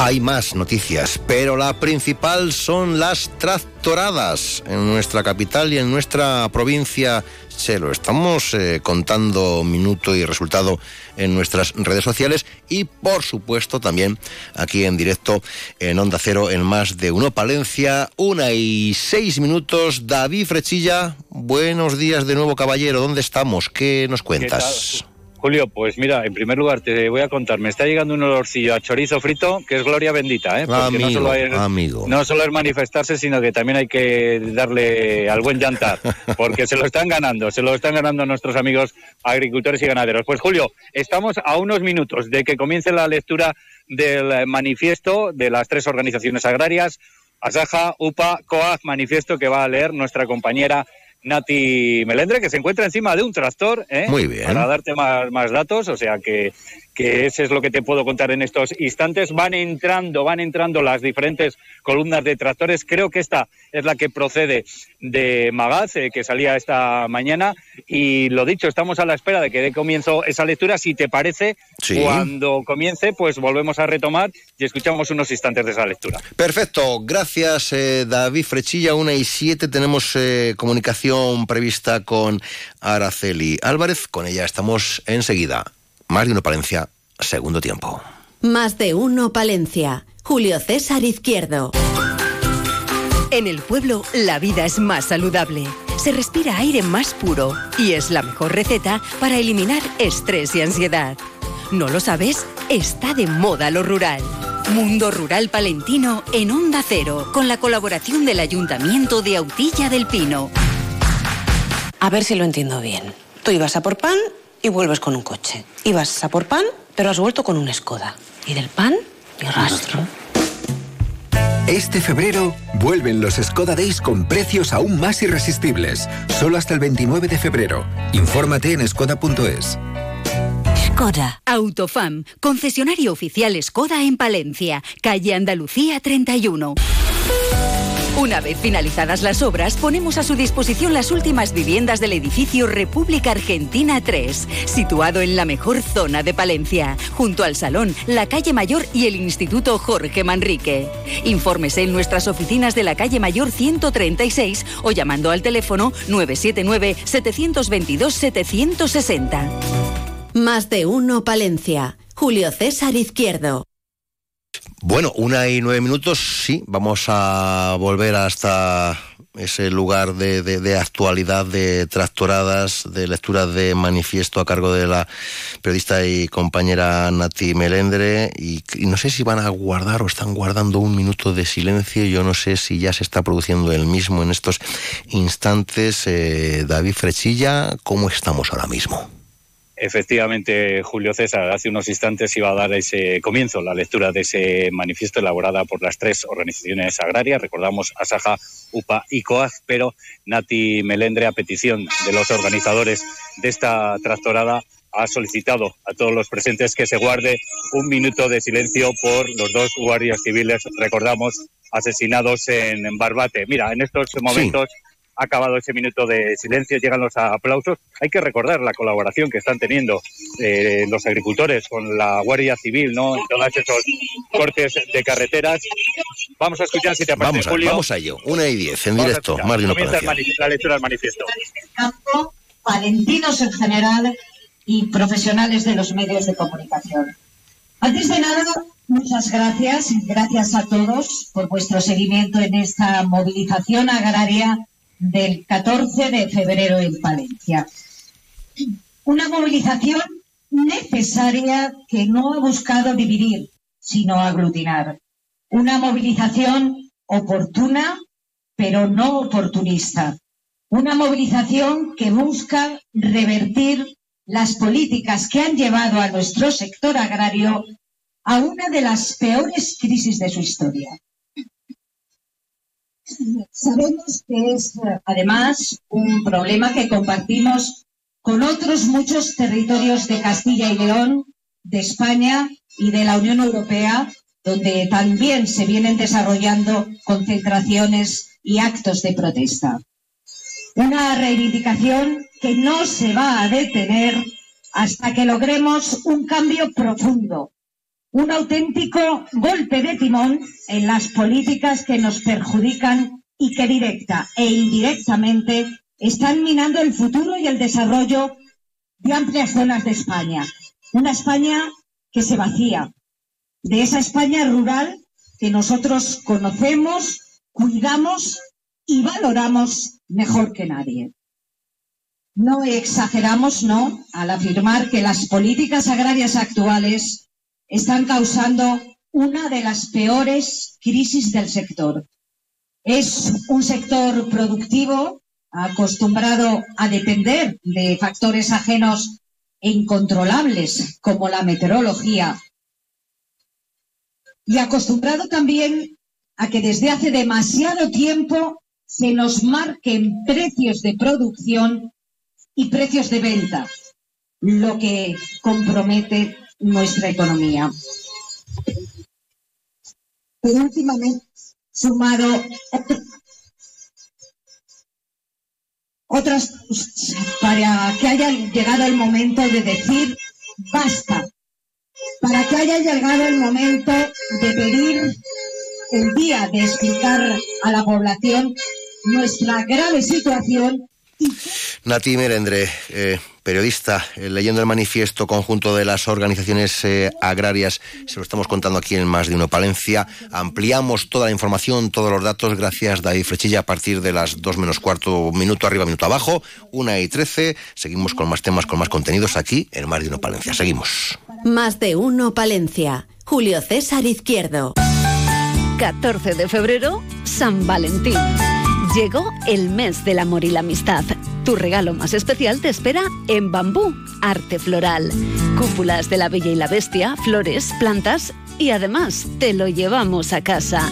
Hay más noticias, pero la principal son las tractoradas en nuestra capital y en nuestra provincia. Se lo estamos eh, contando minuto y resultado en nuestras redes sociales y por supuesto también aquí en directo en Onda Cero en más de uno Palencia, una y seis minutos. David Frechilla, buenos días de nuevo caballero, ¿dónde estamos? ¿Qué nos cuentas?
Julio, pues mira, en primer lugar te voy a contar, me está llegando un olorcillo a chorizo frito que es gloria bendita, ¿eh?
Porque no, solo es, amigo.
no solo es manifestarse, sino que también hay que darle al buen llantar, porque se lo están ganando, se lo están ganando nuestros amigos agricultores y ganaderos. Pues Julio, estamos a unos minutos de que comience la lectura del manifiesto de las tres organizaciones agrarias, Asaja, UPA, COAG, manifiesto que va a leer nuestra compañera Nati Melendre, que se encuentra encima de un tractor. ¿eh?
Muy bien.
Para darte más, más datos, o sea que, que ese es lo que te puedo contar en estos instantes. Van entrando, van entrando las diferentes columnas de tractores. Creo que esta es la que procede de Magaz, eh, que salía esta mañana. Y lo dicho, estamos a la espera de que dé comienzo esa lectura. Si te parece,
Sí.
cuando comience, pues volvemos a retomar y escuchamos unos instantes de esa lectura.
Perfecto, gracias eh, David Frechilla. Una y siete tenemos eh, comunicación prevista con Araceli Álvarez. Con ella estamos enseguida. Más de uno Palencia, segundo tiempo.
Más de uno Palencia. Julio César Izquierdo.
En el pueblo, la vida es más saludable. Se respira aire más puro y es la mejor receta para eliminar estrés y ansiedad. ¿No lo sabes? Está de moda lo rural. Mundo Rural Palentino en Onda Cero, con la colaboración del Ayuntamiento de Autilla del Pino.
A ver si lo entiendo bien. Tú ibas a por pan y vuelves con un coche. Ibas a por pan, pero has vuelto con un Skoda. Y del pan, ni rastro.
Este febrero vuelven los Skoda Days con precios aún más irresistibles. Solo hasta el 29 de febrero. Infórmate en skoda.es.
Skoda. Autofam, concesionario oficial Skoda en Palencia, calle Andalucía 31. Una vez finalizadas las obras, ponemos a su disposición las últimas viviendas del edificio República Argentina 3, situado en la mejor zona de Palencia, junto al Salón, la Calle Mayor y el Instituto Jorge Manrique. Infórmese en nuestras oficinas de la Calle Mayor 136 o llamando al teléfono 979-722-760.
Más de uno Palencia. Julio César Izquierdo.
Bueno, una y nueve minutos, sí, vamos a volver hasta ese lugar de, actualidad, de tractoradas, de lecturas de manifiesto a cargo de la periodista y compañera Nati Melendre. Y, no sé si van a guardar o están guardando un minuto de silencio. Yo no sé si ya se está produciendo el mismo en estos instantes. Eh, David Frechilla, ¿cómo estamos ahora mismo?
Efectivamente, Julio César, hace unos instantes iba a dar ese comienzo, la lectura de ese manifiesto elaborada por las tres organizaciones agrarias, recordamos Asaja, UPA y COAG, pero Nati Melendre, a petición de los organizadores de esta tractorada, ha solicitado a todos los presentes que se guarde un minuto de silencio por los dos guardias civiles, recordamos, asesinados en Barbate. Mira, en estos momentos ha acabado ese minuto de silencio, llegan los aplausos. Hay que recordar la colaboración que están teniendo eh, los agricultores con la Guardia Civil, ¿no? En todos esos cortes de carreteras. Vamos a escuchar si te parece,
vamos a,
Julio.
Vamos a ello, una y diez, en directo, más de una
la lectura del manifiesto.
campo, palentinos en general y profesionales de los medios de comunicación. Antes de nada, muchas gracias, gracias a todos por vuestro seguimiento en esta movilización agraria del 14 de febrero en Palencia. Una movilización necesaria que no ha buscado dividir, sino aglutinar. Una movilización oportuna, pero no oportunista. Una movilización que busca revertir las políticas que han llevado a nuestro sector agrario a una de las peores crisis de su historia. Sabemos que es además un problema que compartimos con otros muchos territorios de Castilla y León, de España y de la Unión Europea, donde también se vienen desarrollando concentraciones y actos de protesta. Una reivindicación que no se va a detener hasta que logremos un cambio profundo un auténtico golpe de timón en las políticas que nos perjudican y que directa e indirectamente están minando el futuro y el desarrollo de amplias zonas de España. Una España que se vacía, de esa España rural que nosotros conocemos, cuidamos y valoramos mejor que nadie. No exageramos, ¿no?, al afirmar que las políticas agrarias actuales están causando una de las peores crisis del sector. Es un sector productivo acostumbrado a depender de factores ajenos e incontrolables como la meteorología y acostumbrado también a que desde hace demasiado tiempo se nos marquen precios de producción y precios de venta, lo que compromete nuestra economía. Pero últimamente, sumado otras para que haya llegado el momento de decir basta, para que haya llegado el momento de pedir el día de explicar a la población nuestra grave situación.
Nati Merendre, eh, periodista, eh, leyendo el manifiesto conjunto de las organizaciones eh, agrarias, se lo estamos contando aquí en Más de Uno Palencia. Ampliamos toda la información, todos los datos, gracias David Frechilla, a partir de las dos menos cuarto, minuto arriba, minuto abajo, una y trece. Seguimos con más temas, con más contenidos aquí en Más de Uno Palencia. Seguimos.
Más de Uno Palencia. Julio César Izquierdo.
14 de febrero, San Valentín. Llegó el mes del amor y la amistad. Tu regalo más especial te espera en Bambú, arte floral. Cúpulas de la Bella y la Bestia, flores, plantas y además te lo llevamos a casa.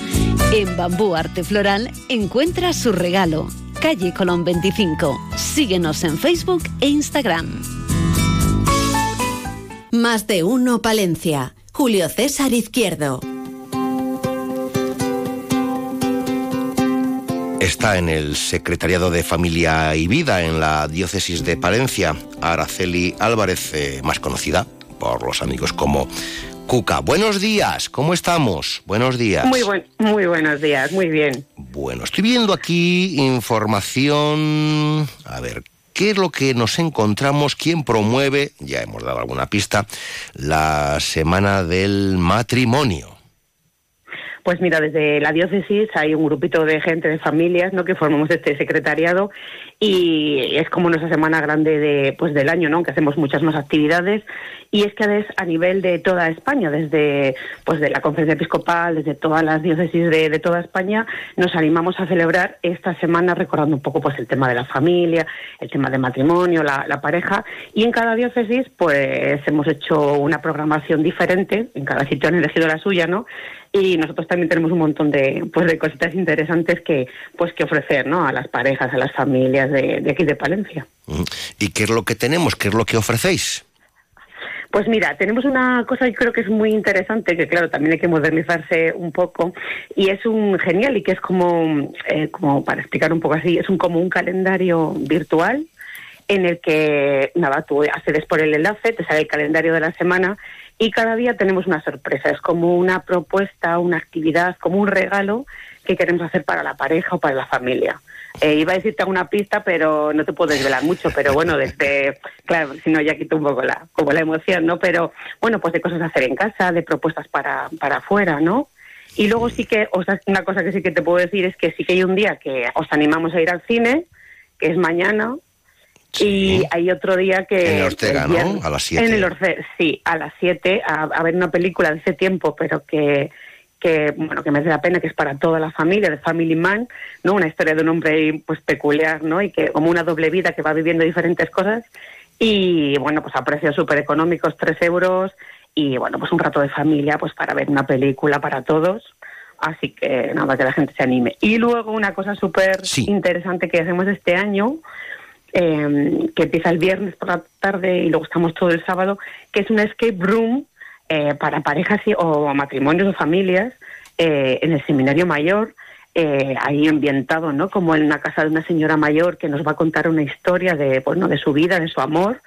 En Bambú Arte Floral encuentra su regalo. Calle Colón 25. Síguenos en Facebook e Instagram.
Más de uno Palencia. Julio César Izquierdo.
Está en el Secretariado de Familia y Vida en la Diócesis de Palencia, Araceli Álvarez, eh, más conocida por los amigos como Cuca. Buenos días, ¿cómo estamos? Buenos días.
Muy, buen, muy buenos días, muy bien.
Bueno, estoy viendo aquí información. A ver, ¿qué es lo que nos encontramos? ¿Quién promueve? Ya hemos dado alguna pista. La Semana del Matrimonio.
Pues mira, desde la diócesis hay un grupito de gente, de familias, ¿no? Que formamos este secretariado y es como nuestra semana grande de, pues del año, ¿no? Que hacemos muchas más actividades y es que a nivel de toda España, desde pues de la conferencia episcopal, desde todas las diócesis de, toda España, nos animamos a celebrar esta semana recordando un poco pues el tema de la familia, el tema del matrimonio, la, pareja. Y en cada diócesis pues hemos hecho una programación diferente, en cada sitio han elegido la suya, ¿no? y nosotros también tenemos un montón de pues de cositas interesantes que pues que ofrecer ¿no? a las parejas a las familias de, aquí de Palencia.
Y qué es lo que tenemos qué es lo que ofrecéis
pues mira, tenemos una cosa que creo que es muy interesante, que claro, también hay que modernizarse un poco, y es un genial y que es como, eh, como para explicar un poco así, es un como un calendario virtual en el que, nada, tú accedes por el enlace, te sale el calendario de la semana y cada día tenemos una sorpresa. Es como una propuesta, una actividad, como un regalo que queremos hacer para la pareja o para la familia. Eh, iba a decirte una pista, pero no te puedo desvelar mucho. Pero bueno, desde, claro, si no ya quito un poco la, como la emoción, ¿no? Pero bueno, pues de cosas a hacer en casa, de propuestas para, para afuera, ¿no? Y luego sí que, o sea, una cosa que sí que te puedo decir es que sí que hay un día que os animamos a ir al cine, que es mañana, y hay otro día que...
En Ortega, ¿no? A las 7.
En el Ortega, sí, a las 7, a, ver una película de ese tiempo, pero que, que bueno que merece la pena que es para toda la familia de Family Man no una historia de un hombre pues peculiar no y que como una doble vida que va viviendo diferentes cosas. Y bueno pues a precios súper económicos tres euros. Y bueno pues un rato de familia pues para ver una película para todos. Así que nada que la gente se anime. Y luego una cosa súper interesante que hacemos este año eh, que empieza el viernes por la tarde y luego estamos todo el sábado, que es una escape room eh, para parejas o matrimonios o familias eh, en el seminario mayor. Eh, ahí ambientado, ¿no? Como en una casa de una señora mayor que nos va a contar una historia de, bueno, de su vida, de su amor.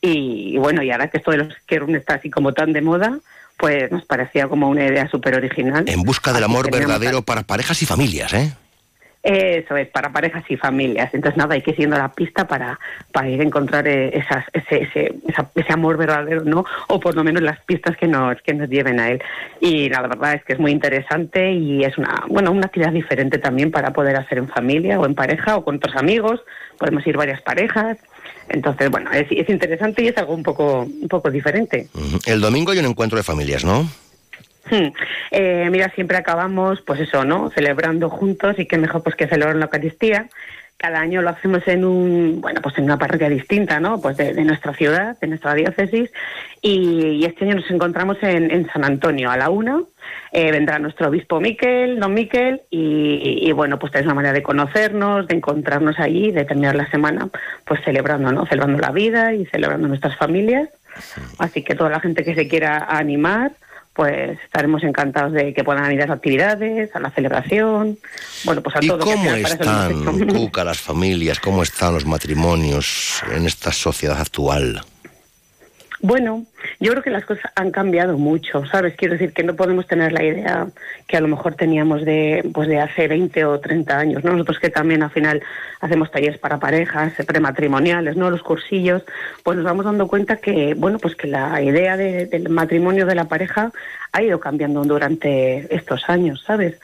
Y, bueno, y ahora que esto de los room está así como tan de moda, pues nos parecía como una idea súper original.
En busca del amor verdadero para parejas y familias, ¿eh?
Eso es, para parejas y familias. Entonces, nada, hay que ir siguiendo la pista para, para ir a encontrar eh, esas, ese, ese, ese amor verdadero, ¿no? O por lo menos las pistas que nos, que nos lleven a él. Y la verdad es que es muy interesante y es una, bueno, una actividad diferente también para poder hacer en familia o en pareja o con otros amigos. Podemos ir varias parejas. Entonces, bueno, es, es interesante y es algo un poco, un poco diferente.
El domingo hay un encuentro de familias, ¿no?
Hmm. Eh, mira, siempre acabamos, pues eso, ¿no? Celebrando juntos y qué mejor pues que celebrar la Eucaristía. Cada año lo hacemos en un, bueno, pues en una parroquia distinta, ¿no? Pues de, nuestra ciudad, de nuestra diócesis. Y, este año nos encontramos en, San Antonio a la una. Eh, vendrá nuestro obispo Miquel, don Miquel, y, bueno, pues es una manera de conocernos, de encontrarnos allí, de terminar la semana, pues celebrando, ¿no? Celebrando la vida y celebrando nuestras familias. Así que toda la gente que se quiera animar, pues estaremos encantados de que puedan ir a las actividades, a la celebración, bueno, pues a
¿Y
todo.
cómo están, Cuca, las familias, cómo están los matrimonios en esta sociedad actual?
Bueno, yo creo que las cosas han cambiado mucho, ¿sabes? Quiero decir que no podemos tener la idea que a lo mejor teníamos de, pues de hace 20 o 30 años, ¿no? Nosotros que también al final hacemos talleres para parejas, prematrimoniales, ¿no? Los cursillos, pues nos vamos dando cuenta que, bueno, pues que la idea del matrimonio de la pareja ha ido cambiando durante estos años, ¿sabes?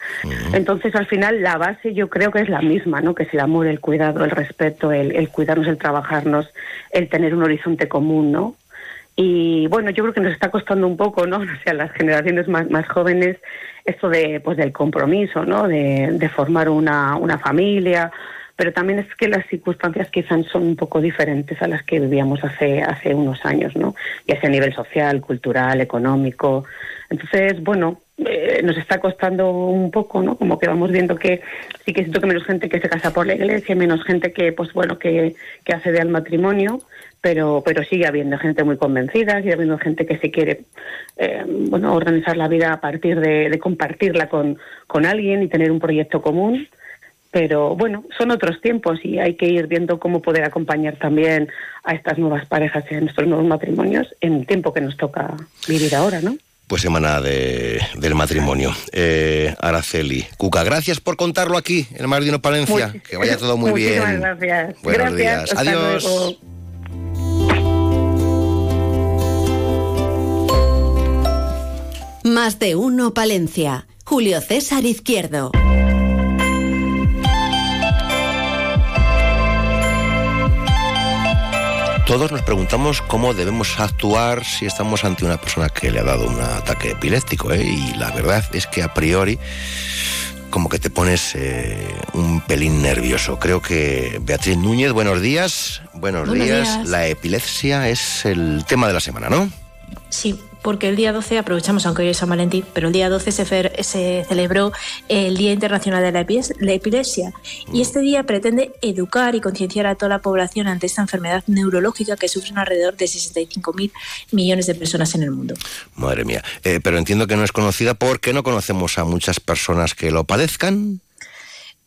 Entonces, al final, la base yo creo que es la misma, ¿no? Que es el amor, el cuidado, el respeto, el, el cuidarnos, el trabajarnos, el tener un horizonte común, ¿no? Y bueno, yo creo que nos está costando un poco, ¿no? O sea, las generaciones más, más jóvenes, esto de, pues, del compromiso, ¿no? De, de formar una, una familia, pero también es que las circunstancias quizás son un poco diferentes a las que vivíamos hace, hace unos años, ¿no? Ya sea a nivel social, cultural, económico. Entonces, bueno, eh, nos está costando un poco, ¿no? Como que vamos viendo que sí que siento que menos gente que se casa por la iglesia, menos gente que, pues bueno, que, que accede al matrimonio, pero, pero sigue habiendo gente muy convencida, sigue habiendo gente que se quiere, eh, bueno, organizar la vida a partir de, compartirla con, con alguien y tener un proyecto común. Pero bueno, son otros tiempos y hay que ir viendo cómo poder acompañar también a estas nuevas parejas en estos nuevos matrimonios en el tiempo que nos toca vivir ahora, ¿no?
Pues semana de, del matrimonio. Eh, Araceli, Cuca, gracias por contarlo aquí en Mar de Palencia.
Much-
que vaya todo muy bien.
Gracias.
Buenos
Gracias,
días. Adiós.
luego.
Más de uno Palencia. Julio César Izquierdo.
Todos nos preguntamos cómo debemos actuar si estamos ante una persona que le ha dado un ataque epiléptico. ¿eh? Y la verdad es que a priori como que te pones eh, un pelín nervioso. Creo que Beatriz Núñez, buenos días. Buenos,
Buenos
días.
días.
La epilepsia es el tema de la semana, ¿no?
Sí, porque el día 12, aprovechamos aunque hoy es San Valentín, pero el día 12 se, fer- se celebró el Día Internacional de la, Epi- la Epilepsia y este día pretende educar y concienciar a toda la población ante esta enfermedad neurológica que sufren alrededor de 65.000 millones de personas en el mundo.
Madre mía. Eh, pero entiendo que no es conocida porque no conocemos a muchas personas que lo padezcan.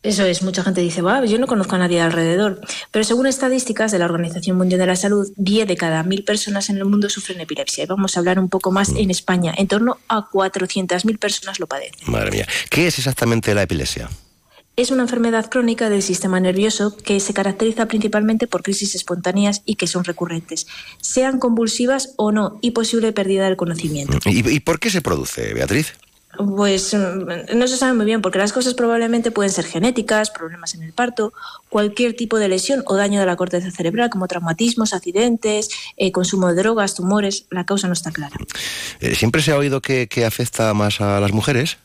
Eso es, mucha gente dice, "Buah, yo no conozco a nadie alrededor, pero según estadísticas de la Organización Mundial de la Salud, 10 de cada 1.000 personas en el mundo sufren epilepsia. Y vamos a hablar un poco más en España, en torno a 400.000 personas lo padecen.
Madre mía. ¿Qué es exactamente la epilepsia?
Es una enfermedad crónica del sistema nervioso que se caracteriza principalmente por crisis espontáneas y que son recurrentes, sean convulsivas o no, y posible pérdida del conocimiento.
¿Y, y por qué se produce, Beatriz?
Pues mm, no se sabe muy bien, porque las cosas probablemente pueden ser genéticas, problemas en el parto, cualquier tipo de lesión o daño de la corteza cerebral, como traumatismos, accidentes, eh, consumo de drogas, tumores. La causa no está clara.
Eh, ¿Siempre se ha oído que, que afecta más a las mujeres?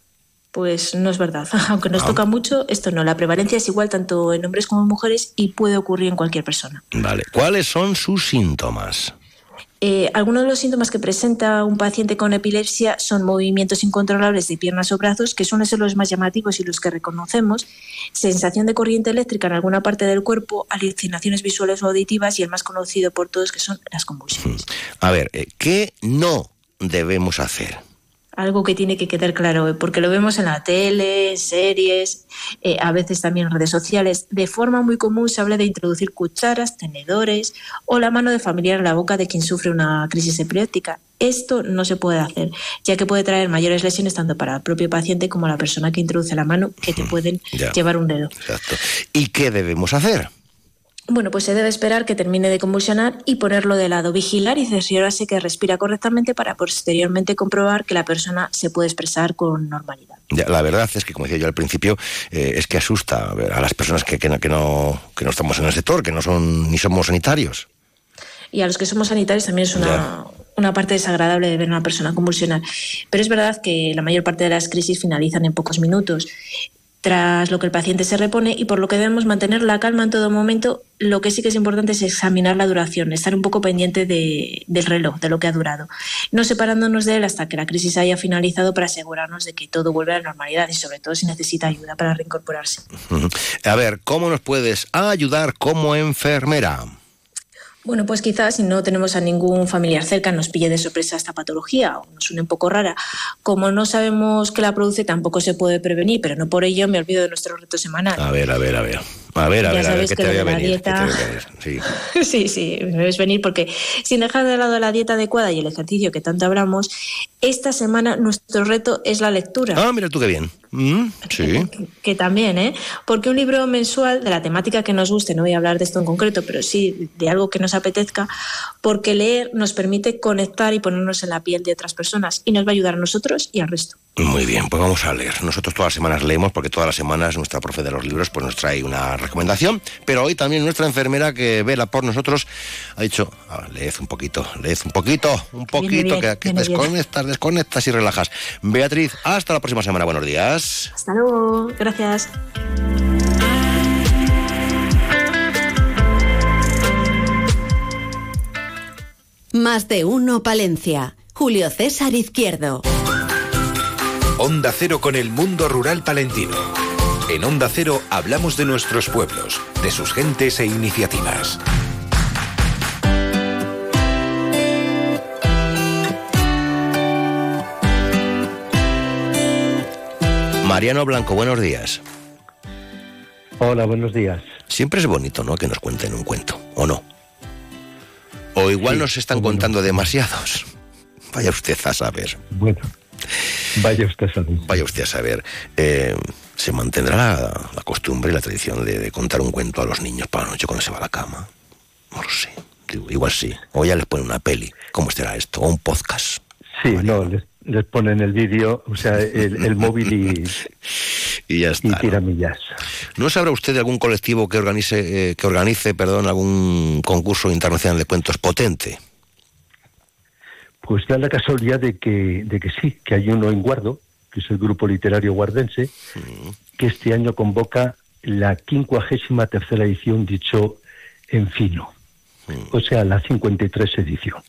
Pues no es verdad. Aunque nos toca mucho, esto no. La prevalencia es igual tanto en hombres como en mujeres y puede ocurrir en cualquier persona.
Vale. ¿Cuáles son sus síntomas?
Eh, algunos de los síntomas que presenta un paciente con epilepsia son movimientos incontrolables de piernas o brazos, que suelen ser los más llamativos y los que reconocemos, sensación de corriente eléctrica en alguna parte del cuerpo, alucinaciones visuales o auditivas y el más conocido por todos que son las convulsiones.
A ver, eh, ¿qué no debemos hacer?
Algo que tiene que quedar claro, eh, porque lo vemos en la tele, en series, eh, a veces también en redes sociales. De forma muy común se habla de introducir cucharas, tenedores o la mano de familiar en la boca de quien sufre una crisis epiléptica. Esto no se puede hacer, ya que puede traer mayores lesiones tanto para el propio paciente como la persona que introduce la mano, que te pueden
Ya.
llevar un dedo.
Exacto. ¿Y qué debemos hacer?
Bueno, pues se debe esperar que termine de convulsionar y ponerlo de lado, vigilar y cerciorarse que respira correctamente para posteriormente comprobar que la persona se puede expresar con normalidad.
Ya, la verdad es que, como decía yo al principio, eh, es que asusta a las personas que, que no, que, no, que no estamos en el sector, que no son ni somos sanitarios.
Y a los que somos sanitarios también es una, una parte desagradable de ver a una persona convulsionar. Pero es verdad que la mayor parte de las crisis finalizan en pocos minutos, tras lo que el paciente se repone y por lo que debemos mantener la calma en todo momento. Lo que sí que es importante es examinar la duración, estar un poco pendiente de- del reloj, de lo que ha durado, no separándonos de él hasta que la crisis haya finalizado para asegurarnos de que todo vuelve a la normalidad y sobre todo si necesita ayuda para reincorporarse.
A ver, ¿cómo nos puedes ayudar como enfermera?
Bueno, pues quizás si no tenemos a ningún familiar cerca nos pille de sorpresa esta patología o nos suene un poco rara. Como no sabemos qué la produce, tampoco se puede prevenir, pero no por ello me olvido de nuestro reto semanal.
A ver, a ver, a ver. A ver, a
Ya
ver, a ver,
sabes
¿qué
que
te voy a venir? Sí.
Sí, sí, me ves venir porque sin dejar de lado la dieta adecuada y el ejercicio que tanto hablamos, esta semana nuestro reto es la lectura.
Ah, mira tú qué bien. Mm, sí.
Que también, ¿eh? Porque un libro mensual de la temática que nos guste, no voy a hablar de esto en concreto, pero sí de algo que nos apetezca, porque leer nos permite conectar y ponernos en la piel de otras personas y nos va a ayudar a nosotros y al resto.
Muy bien, pues vamos a leer. Nosotros todas las semanas leemos porque todas las semanas nuestra profe de los libros pues nos trae una recomendación, pero hoy también nuestra enfermera que vela por nosotros ha dicho, ah, leed un poquito, leed un poquito, un poquito, que, que desconectas, desconectas y relajas. Beatriz, hasta la próxima semana, buenos días.
Hasta luego, gracias.
Más de uno Palencia. Julio César Izquierdo.
Onda Cero con el mundo rural palentino. En Onda Cero hablamos de nuestros pueblos, de sus gentes e iniciativas.
Mariano Blanco, buenos días.
Hola, buenos días.
Siempre es bonito, ¿no? Que nos cuenten un cuento, ¿o no? O igual nos están contando demasiados. Vaya usted a saber.
Bueno, vaya usted a saber.
Vaya usted a saber. Eh, ¿Se mantendrá la, la, costumbre y la tradición de, de, contar un cuento a los niños para la noche cuando se va a la cama? No lo sé. Digo, igual sí. O ya les ponen una peli. ¿Cómo estará esto? O un podcast.
Sí, no, les, les, ponen el vídeo, o sea, el, el móvil y,
y ya está.
y tiramillas.
¿No? ¿No sabrá usted de algún colectivo que organice, eh, que organice, perdón, algún concurso internacional de cuentos potente?
Pues da la casualidad de que, de que sí, que hay uno en Guardo, que es el grupo literario guardense, mm. que este año convoca la quincuagésima tercera edición, dicho en fino, mm. o sea, la 53 edición.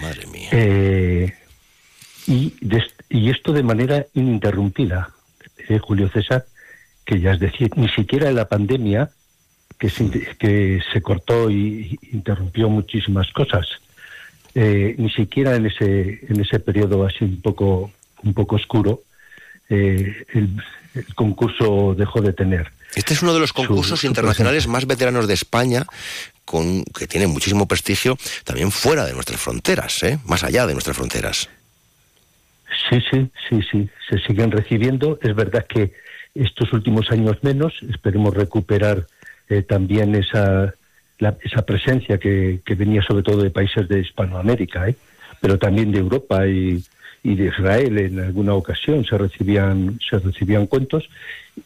Madre mía.
Eh, y, de, y esto de manera ininterrumpida, eh, Julio César, que ya es decir, ni siquiera en la pandemia, que se, que se cortó y interrumpió muchísimas cosas, eh, ni siquiera en ese en ese periodo así un poco un poco oscuro eh, el, el, concurso dejó de tener.
Este es uno de los concursos su, internacionales más veteranos de España con que tiene muchísimo prestigio también fuera de nuestras fronteras ¿eh? más allá de nuestras fronteras
sí sí sí sí se siguen recibiendo. Es verdad que estos últimos años menos. Esperemos recuperar eh, también esa la, esa presencia que, que, venía sobre todo de países de Hispanoamérica, ¿eh? pero también de Europa y, de Israel. En alguna ocasión se recibían se recibían cuentos.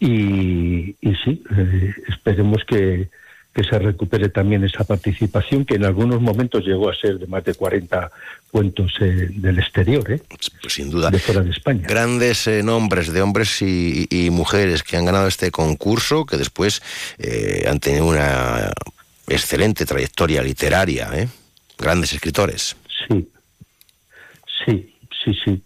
Y, y sí eh, esperemos que, que se recupere también esa participación que en algunos momentos llegó a ser de más de 40 cuentos eh, del exterior, ¿eh?
Pues sin duda.
De fuera de España.
Grandes eh, nombres de hombres y, y, mujeres que han ganado este concurso, que después han tenido una excelente trayectoria literaria. Grandes escritores.
Sí, sí, sí, sí.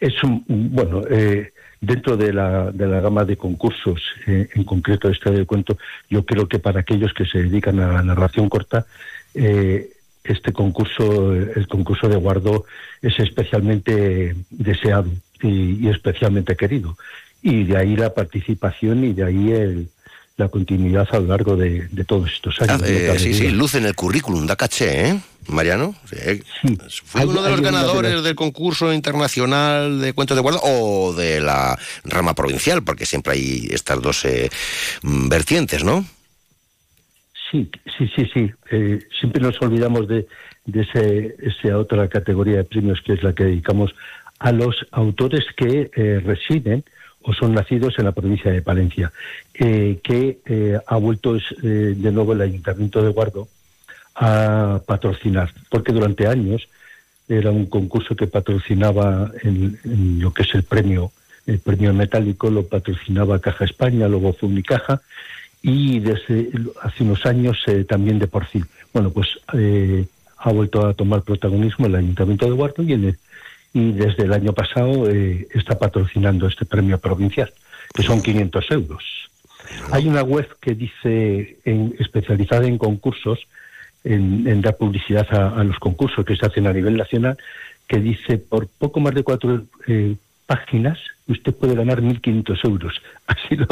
Es un, bueno, eh, dentro de la, de la gama de concursos, eh, en concreto este de cuento, yo creo que para aquellos que se dedican a la narración corta, eh, este concurso, el concurso de Guardo, es especialmente deseado y especialmente querido. Y de ahí la participación y de ahí el, la continuidad a lo largo de, de todos estos años.
Ah, eh, sí, sí, luz en el currículum, da caché, ¿eh? Mariano. Sí. Fue uno de los ganadores de del concurso internacional de cuentos de guarda o de la rama provincial, porque siempre hay estas dos eh, vertientes, ¿no?
Sí, sí, sí, sí. Eh, siempre nos olvidamos de, de ese, esa otra categoría de premios que es la que dedicamos a los autores que eh, residen o son nacidos en la provincia de Palencia, eh, que eh, ha vuelto eh, de nuevo el Ayuntamiento de Guardo a patrocinar, porque durante años era un concurso que patrocinaba en, lo que es el premio, el premio metálico, lo patrocinaba Caja España, luego fue Unicaja, y desde hace unos años eh, también de Porcil. Bueno, pues ha vuelto a tomar protagonismo el Ayuntamiento de Guardo y en el, y desde el año pasado eh, está patrocinando este premio provincial, que son 500 euros. Hay una web que dice, en, especializada en concursos, en, dar publicidad a, los concursos que se hacen a nivel nacional, que dice por poco más de cuatro eh, páginas usted puede ganar 1.500 euros. Así, lo,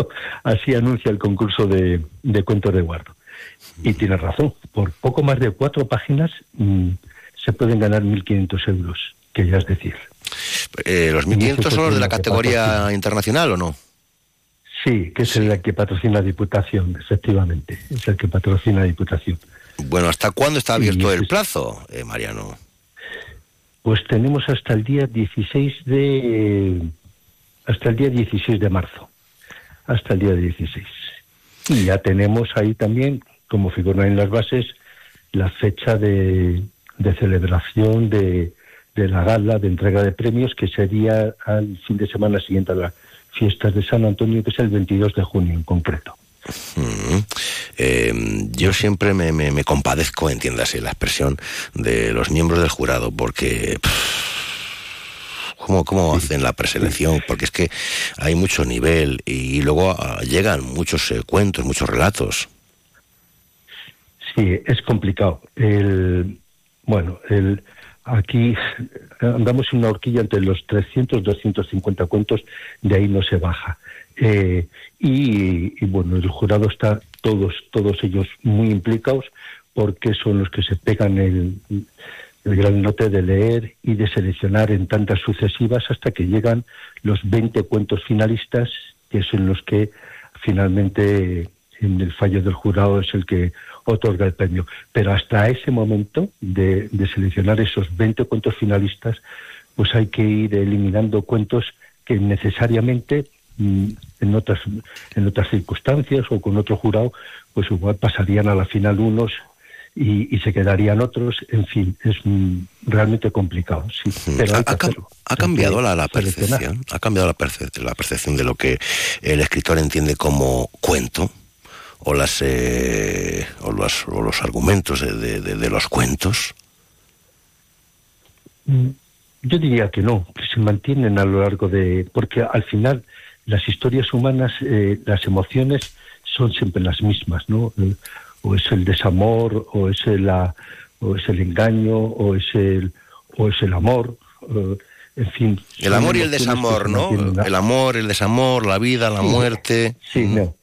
así anuncia el concurso de, cuentos de guardo. Y tiene razón, por poco más de cuatro páginas mmm, se pueden ganar 1.500 euros que ya es decir.
Eh, ¿Los 1.500 son los de la categoría internacional o no?
Sí, que es el que patrocina Diputación, efectivamente. Es el que patrocina Diputación.
Bueno, ¿hasta cuándo está abierto el plazo, eh, Mariano?
Pues tenemos hasta el día 16 de hasta el día 16 de marzo. Hasta el día 16. Y ya tenemos ahí también, como figura en las bases, la fecha de, de celebración de, de la gala de entrega de premios, que sería al fin de semana siguiente a las fiestas de San Antonio, que es el 22 de junio en concreto.
Mm. Eh, yo siempre me, me, me, compadezco, entiéndase la expresión, de los miembros del jurado, porque... ¿Cómo, ¿Cómo hacen la preselección? Porque es que hay mucho nivel y luego uh, llegan muchos eh, cuentos, muchos relatos.
Sí, es complicado. El, bueno, el, aquí andamos en una horquilla entre los 300 250 cuentos, de ahí no se baja. Eh, y, y, bueno, el jurado está todos, todos ellos muy implicados porque son los que se pegan el, el gran note de leer y de seleccionar en tantas sucesivas hasta que llegan los 20 cuentos finalistas, que son los que finalmente en el fallo del jurado es el que otorga el premio. Pero hasta ese momento de, de seleccionar esos 20 cuentos finalistas, pues hay que ir eliminando cuentos que necesariamente mm, en otras en otras circunstancias o con otro jurado pues igual pasarían a la final unos y, y se quedarían otros. En fin es mm, realmente complicado sí. Pero
ha, cambiado la, la percepción ha cambiado la, perce la, percepción de lo que el escritor entiende como cuento o las eh, o, los, o los argumentos de, de, de, de los cuentos
mm, yo diría que no que se mantienen a lo largo de porque al final las historias humanas, eh, las emociones son siempre las mismas, ¿no? Eh, o es el desamor, o es el, la, o es el engaño, o es el, o es el amor, eh, en fin.
El amor y el desamor, ¿no? El amor, el desamor, la vida, la
sí,
muerte.
Sí, mm. no.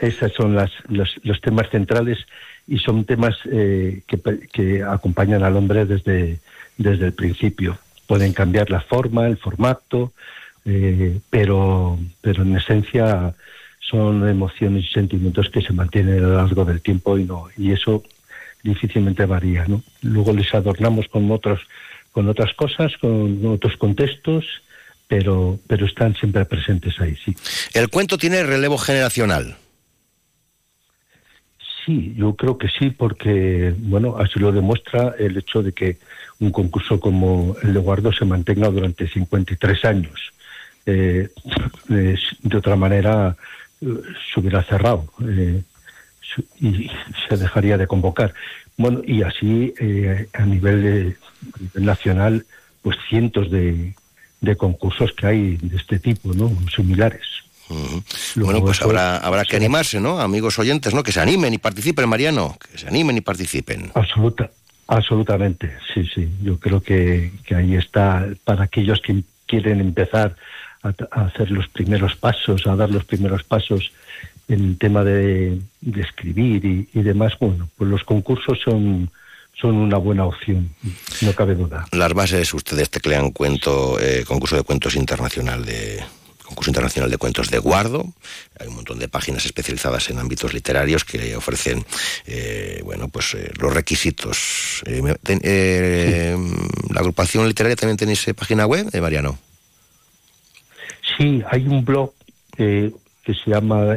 Esos son las, los, los, temas centrales y son temas eh, que, que acompañan al hombre desde, desde el principio. Pueden cambiar la forma, el formato, eh, pero, pero en esencia son emociones y sentimientos que se mantienen a lo largo del tiempo y no y eso difícilmente varía no luego les adornamos con otros con otras cosas con otros contextos pero pero están siempre presentes ahí sí.
El cuento tiene relevo generacional
sí yo creo que sí porque bueno así lo demuestra el hecho de que un concurso como el de Guardo se mantenga durante 53 años eh, eh, de otra manera eh, se hubiera cerrado eh, y se dejaría de convocar. Bueno, y así eh, a nivel, de, a nivel nacional, pues cientos de, de concursos que hay de este tipo, ¿no? Similares.
Uh -huh. Bueno, pues habrá, habrá que animarse, ¿no? Amigos oyentes, ¿no? Que se animen y participen, Mariano. Que se animen y participen.
Absoluta, absolutamente, sí, sí. Yo creo que, que ahí está para aquellos que quieren empezar a, a, hacer los primeros pasos, a dar los primeros pasos en el tema de, de escribir y, y, demás, bueno, pues los concursos son son una buena opción, no cabe duda.
Las bases, ustedes teclean cuento, eh, concurso de cuentos internacional de concurso internacional de cuentos de Guardo. Hay un montón de páginas especializadas en ámbitos literarios que ofrecen, eh, bueno, pues eh, los requisitos. Eh. La agrupación literaria también tenéis página web, eh, Mariano.
Sí, hay un blog que se llama,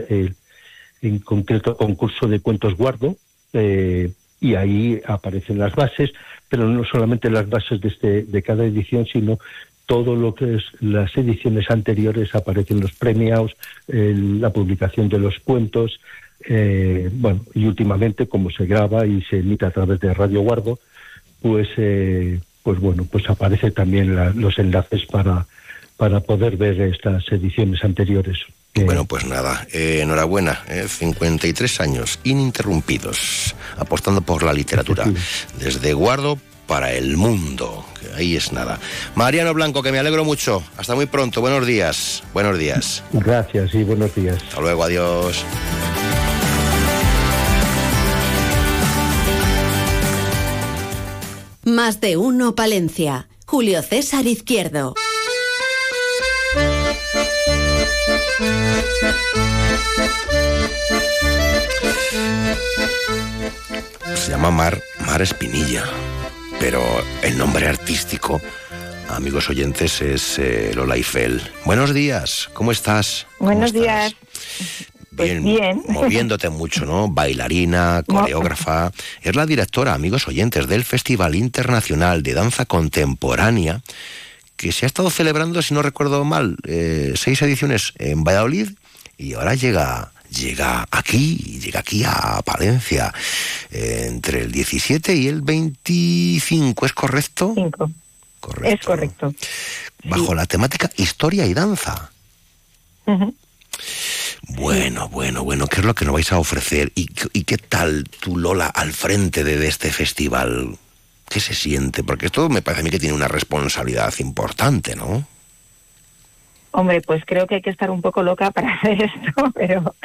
en concreto, Concurso de Cuentos Guardo, y ahí aparecen las bases, pero no solamente las bases de, este, de cada edición, sino todo lo que es las ediciones anteriores, aparecen los premiados, eh, la publicación de los cuentos, eh, bueno, y últimamente, como se graba y se emite a través de Radio Guardo, pues, eh, pues bueno, pues aparece también la, los enlaces para para poder ver estas ediciones anteriores.
Bueno, pues nada, eh, enhorabuena, eh, 53 años ininterrumpidos, apostando por la literatura, desde Guardo para el mundo, que ahí es nada. Mariano Blanco, que me alegro mucho, hasta muy pronto, buenos días, buenos días.
Gracias y buenos días.
Hasta luego, adiós.
Más de uno Palencia. Julio César Izquierdo.
Se llama Mar, Mar Espinilla, pero el nombre artístico amigos oyentes, es eh, Lola Eiffel. Buenos días, ¿cómo estás?
Buenos días.
Bien,
bien.
moviéndote mucho, ¿no? Bailarina, coreógrafa. Es la directora, amigos oyentes, del Festival Internacional de Danza Contemporánea, que se ha estado celebrando, si no recuerdo mal, eh, seis ediciones en Valladolid y ahora llega llega aquí, llega aquí a Palencia, eh, entre el 17 y el 25, ¿es correcto? Correcto.
Es correcto.
Bajo la temática historia y danza. Bueno, bueno, bueno, ¿qué es lo que nos vais a ofrecer? ¿Y, y qué tal tu Lola al frente de, de, este festival? ¿Qué se siente? Porque esto me parece a mí que tiene una responsabilidad importante, ¿no?
Hombre, pues creo que hay que estar un poco loca para hacer esto, pero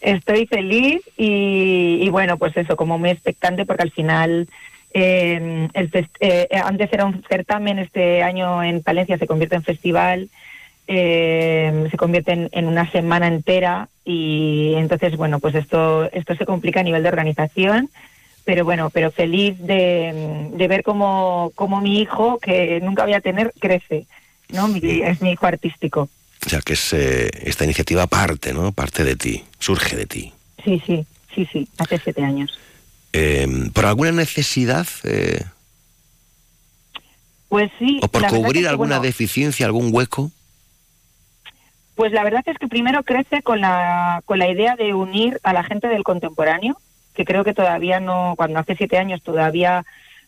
estoy feliz y, y bueno, pues eso, como muy expectante porque al final eh, el eh, antes era un certamen, este año en Palencia se convierte en festival eh, se convierte en, en, una semana entera y entonces, bueno, pues esto, esto se complica a nivel de organización, pero bueno, pero feliz de, ver cómo, cómo, mi hijo, que nunca voy a tener, crece, ¿no? Mi, es mi hijo artístico.
O sea, que es, eh, esta iniciativa parte, ¿no? Parte de ti, surge de ti.
Sí, sí, sí, sí, hace siete años.
Eh, ¿Por alguna necesidad?
pues sí.
¿O por cubrir
que,
alguna
bueno,
deficiencia, algún hueco?
Pues la verdad es que primero crece con la, con la idea de unir a la gente del contemporáneo, que creo que todavía no, cuando hace siete años todavía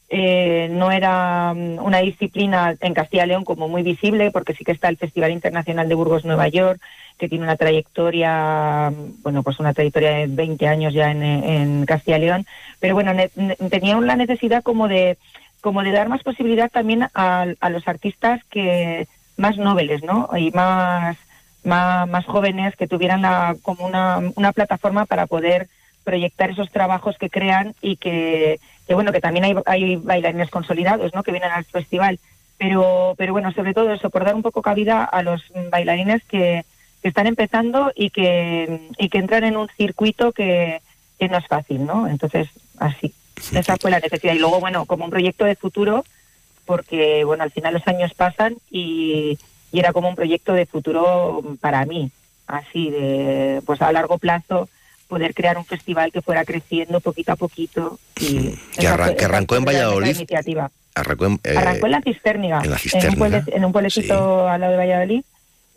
eh, no era una disciplina en Castilla y León como muy visible, porque sí que está el Festival Internacional de Burgos Nueva York, que tiene una trayectoria, bueno, pues una trayectoria de 20 años ya en, Castilla y León, pero bueno, ne, tenía la necesidad como de, como de dar más posibilidad también a, a los artistas que más nobles, ¿no? Y más más, más, jóvenes que tuvieran la, como una, una, plataforma para poder proyectar esos trabajos que crean y que, que bueno, que también hay, hay, bailarines consolidados, ¿no? Que vienen al festival. Pero, pero bueno, sobre todo eso, por dar un poco cabida a los bailarines que, que están empezando y que, y que entran en un circuito que, que no es fácil, ¿no? Entonces, así. Esa fue la necesidad. Y luego, bueno, como un proyecto de futuro, porque, bueno, al final los años pasan y, y era como un proyecto de futuro para mí, así de pues a largo plazo poder crear un festival que fuera creciendo poquito a poquito y
que, arran que arrancó en Valladolid.
Iniciativa.
Arrancó en,
eh, arrancó en la Cisterniga,
en, la Cisterniga.
en, un, en un pueblecito sí. al lado de Valladolid.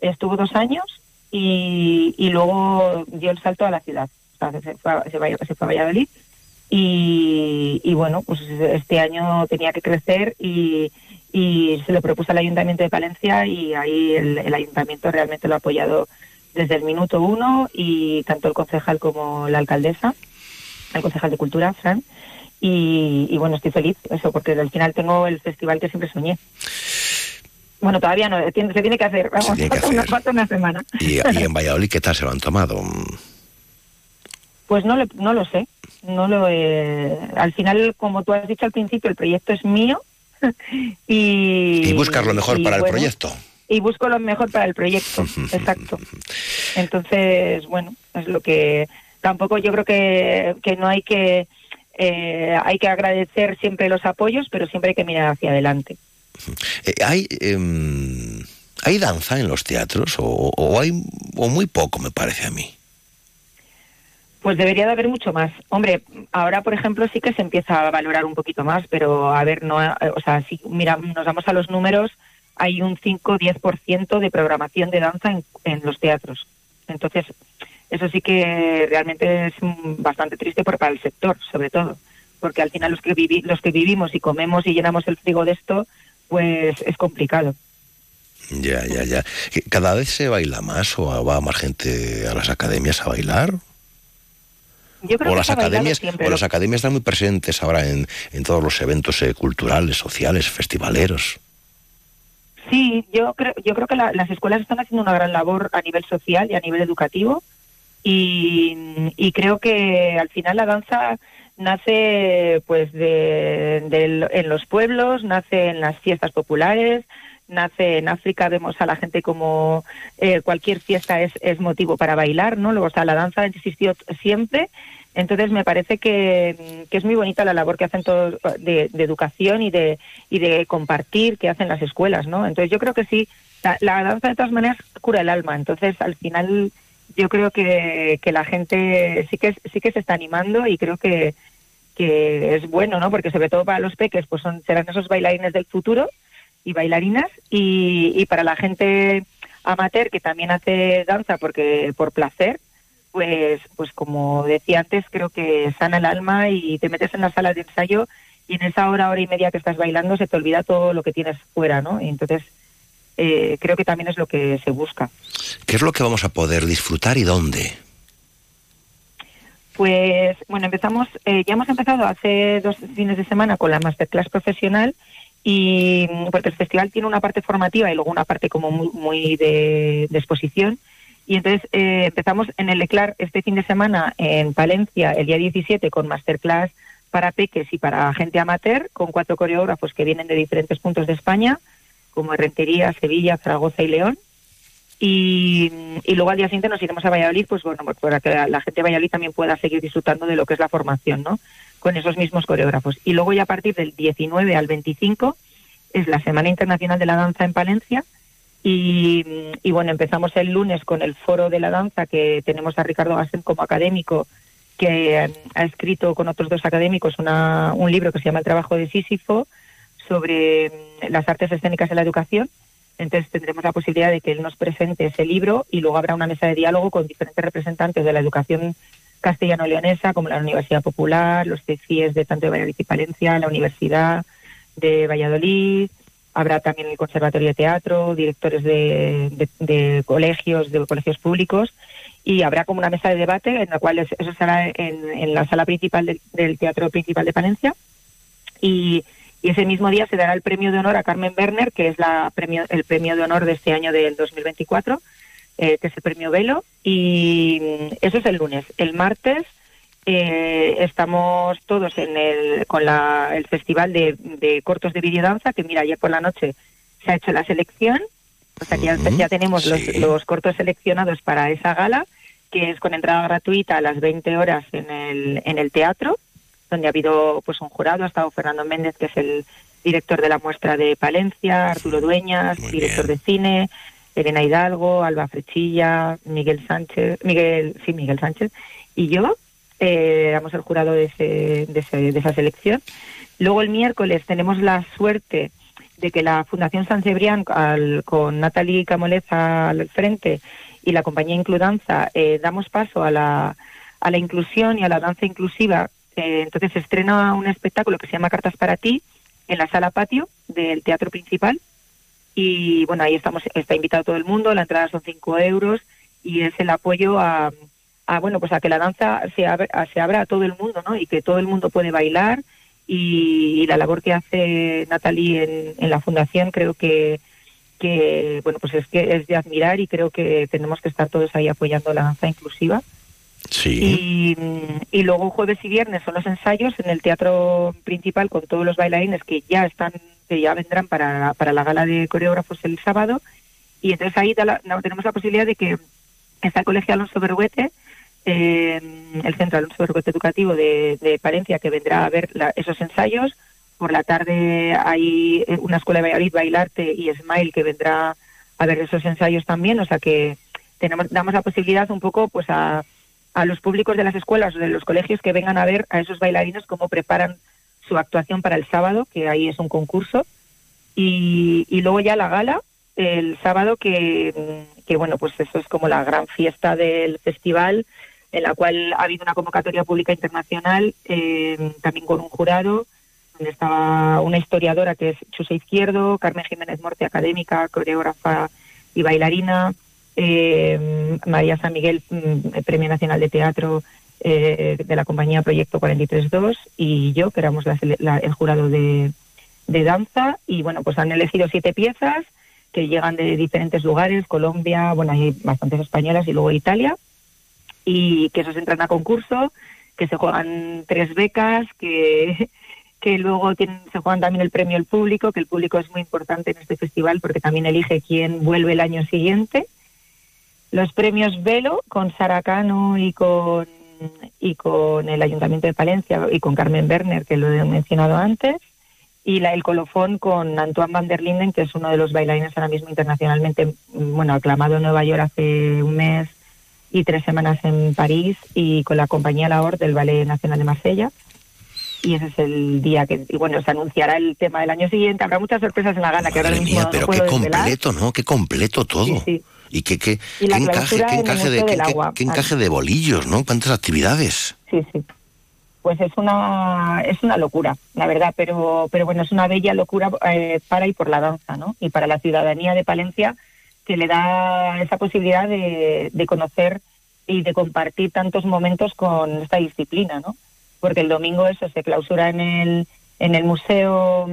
Estuvo dos años y, y luego dio el salto a la ciudad. O sea, se, fue, a, se, fue, se fue a Valladolid y, y bueno, pues este año tenía que crecer y, y se lo propuso al Ayuntamiento de Palencia y ahí el, el, Ayuntamiento realmente lo ha apoyado desde el minuto uno y tanto el concejal como la alcaldesa, el concejal de Cultura, Fran, y, y bueno, estoy feliz, eso, porque al final tengo el festival que siempre soñé. Bueno, todavía no, se tiene que hacer, vamos,
que hacer.
Una, falta una semana.
¿Y, ¿Y, en Valladolid qué tal se lo han tomado?
Pues no lo, no lo sé, no lo he... Al final, como tú has dicho al principio, el proyecto es mío, y,
y, buscas lo mejor para
bueno,
el proyecto.
Y busco lo mejor para el proyecto, exacto. Entonces, bueno, es lo que tampoco yo creo que, que no hay que eh, hay que agradecer siempre los apoyos, pero siempre hay que mirar hacia adelante.
Eh, hay eh, hay danza en los teatros o, o hay o muy poco me parece a mí.
Pues debería de haber mucho más. Hombre, ahora, por ejemplo, sí que se empieza a valorar un poquito más, pero a ver, no, o sea, si mira, nos vamos a los números, hay un 5-10% de programación de danza en, en, los teatros. Entonces, eso sí que realmente es bastante triste por, para el sector, sobre todo, porque al final los que, vivi los que vivimos y comemos y llenamos el frigo de esto, pues es complicado.
Ya, ya, ya. ¿Cada vez se baila más o va más gente a las academias a bailar?
Yo creo
o
que
las academias
siempre,
o las academias están muy presentes ahora en, en todos los eventos eh, culturales, sociales, festivaleros.
Sí, yo creo, yo creo que la, las escuelas están haciendo una gran labor a nivel social y a nivel educativo y, y creo que al final la danza nace pues de, de, en los pueblos, nace en las fiestas populares, nace en África, vemos a la gente como eh, cualquier fiesta es, es, motivo para bailar, ¿no? Luego, o sea, la danza ha existido siempre Entonces me parece que, que, es muy bonita la labor que hacen todos de, educación y de, y de compartir que hacen las escuelas, ¿no? Entonces yo creo que sí, la, la danza de todas maneras cura el alma, entonces al final yo creo que, que la gente sí que sí que se está animando y creo que, que es bueno, ¿no? Porque sobre todo para los peques, pues son serán esos bailarines del futuro y bailarinas y, y para la gente amateur que también hace danza porque por placer, pues, pues como decía antes, creo que sana el alma y te metes en la sala de ensayo y en esa hora, hora y media que estás bailando se te olvida todo lo que tienes fuera, ¿no? Y entonces eh, creo que también es lo que se busca.
¿Qué es lo que vamos a poder disfrutar y dónde?
Pues bueno, empezamos, eh, ya hemos empezado hace dos fines de semana con la masterclass profesional y porque el festival tiene una parte formativa y luego una parte como muy, muy de, de exposición y entonces eh, empezamos en el ECLAR este fin de semana en Palencia, el día 17, con masterclass para peques y para gente amateur, con cuatro coreógrafos que vienen de diferentes puntos de España, como Rentería, Sevilla, Zaragoza y León. Y, y, luego al día siguiente nos iremos a Valladolid, pues bueno, pues para que la gente de Valladolid también pueda seguir disfrutando de lo que es la formación, ¿no? Con esos mismos coreógrafos. Y luego ya a partir del 19 al 25 es la Semana Internacional de la Danza en Palencia, y, y, bueno, empezamos el lunes con el foro de la danza que tenemos a Ricardo Gassen como académico, que ha escrito con otros dos académicos una, un libro que se llama El trabajo de Sísifo sobre las artes escénicas en la educación. Entonces tendremos la posibilidad de que él nos presente ese libro y luego habrá una mesa de diálogo con diferentes representantes de la educación castellano-leonesa, como la Universidad Popular, los CIES de tanto de Valladolid y Palencia, la Universidad de Valladolid, Habrá también el Conservatorio de Teatro, directores de, de, colegios, de colegios públicos, y habrá como una mesa de debate en la cual eso será en, la sala principal del, Teatro Principal de Palencia. Y, y, ese mismo día se dará el premio de honor a Carmen Werner, que es la premio, el premio de honor de este año del 2024, eh, que es el premio Velo. Y eso es el lunes. El martes eh, estamos todos en el, con la, el festival de, de cortos de videodanza, que mira, ayer por la noche se ha hecho la selección, o sea que ya, ya tenemos sí. los, los, cortos seleccionados para esa gala, que es con entrada gratuita a las 20 horas en el, en el teatro, donde ha habido pues un jurado, ha estado Fernando Méndez, que es el director de la muestra de Palencia, Arturo Dueñas, Muy director bien. de cine, Elena Hidalgo, Alba Frechilla, Miguel Sánchez, Miguel, sí, Miguel Sánchez, y yo, eh, éramos el jurado de, ese, de, ese, de, esa selección. Luego el miércoles tenemos la suerte de que la Fundación San Cebrián, al, con Natalie Camoleza al frente y la compañía Includanza, eh, damos paso a la, inclusión y a la danza inclusiva. Eh, entonces se estrena un espectáculo que se llama Cartas para ti en la sala patio del teatro principal. Y bueno, ahí estamos, está invitado todo el mundo, la entrada son 5 euros y es el apoyo a, a bueno pues a que la danza se abra, se abra a todo el mundo no y que todo el mundo puede bailar. Y, y la labor que hace Natalie en, en, la fundación creo que que bueno pues es que es de admirar y creo que tenemos que estar todos ahí apoyando la danza inclusiva.
Sí.
Y, y luego jueves y viernes son los ensayos en el teatro principal con todos los bailarines que ya están que ya vendrán para, para la gala de coreógrafos el sábado. Y entonces ahí la, tenemos la posibilidad de que está el colegio Alonso Berruete eh, el Centro Alonso Berruete Educativo de, de, Palencia, que vendrá a ver la, esos ensayos. Por la tarde hay una escuela de Valladolid, Bailarte y Smile, que vendrá a ver esos ensayos también. O sea que tenemos, damos la posibilidad un poco pues a, a los públicos de las escuelas o de los colegios que vengan a ver a esos bailarines cómo preparan su actuación para el sábado, que ahí es un concurso. Y, y luego ya la gala, el sábado, que, que bueno, pues eso es como la gran fiesta del festival en la cual ha habido una convocatoria pública internacional, eh, también con un jurado, donde estaba una historiadora que es Chuse Izquierdo, Carmen Jiménez Morte, académica, coreógrafa y bailarina, eh, María San Miguel, mm, Premio Nacional de Teatro eh, de la compañía Proyecto 432, y yo, que éramos la, el jurado de danza, y bueno, pues han elegido siete piezas que llegan de diferentes lugares, Colombia, bueno, hay bastantes españolas y luego Italia, y que esos entran a concurso, que se juegan tres becas, que, que luego tienen, se juegan también el premio al público, que el público es muy importante en este festival porque también elige quién vuelve el año siguiente. Los premios Velo con Saracano y con y con el Ayuntamiento de Palencia y con Carmen Werner, que lo he mencionado antes, y la, el colofón con Antoine van der Linden, que es uno de los bailarines ahora mismo internacionalmente, bueno, aclamado en Nueva York hace un mes y tres semanas en París, y con la compañía Lahore del Ballet Nacional de Marsella. Y ese es el día que, y bueno, se anunciará el tema del año siguiente. Habrá muchas sorpresas en la gala que ahora mismo
mía,
no
pero
puedo
qué
desvelar.
completo, ¿no? Qué completo todo.
Sí, sí.
Y qué, qué,
Y
qué encaje,
clausura
qué
en el
encaje, de,
Agua.
qué encaje de bolillos, ¿no? Cuántas actividades.
Sí, sí. Pues es una es una locura, la verdad, pero pero bueno, es una bella locura eh, para y por la danza, ¿no? Y para la ciudadanía de Palencia que le da esa posibilidad de, de conocer y de compartir tantos momentos con esta disciplina, ¿no? Porque el domingo eso se clausura en el en el museo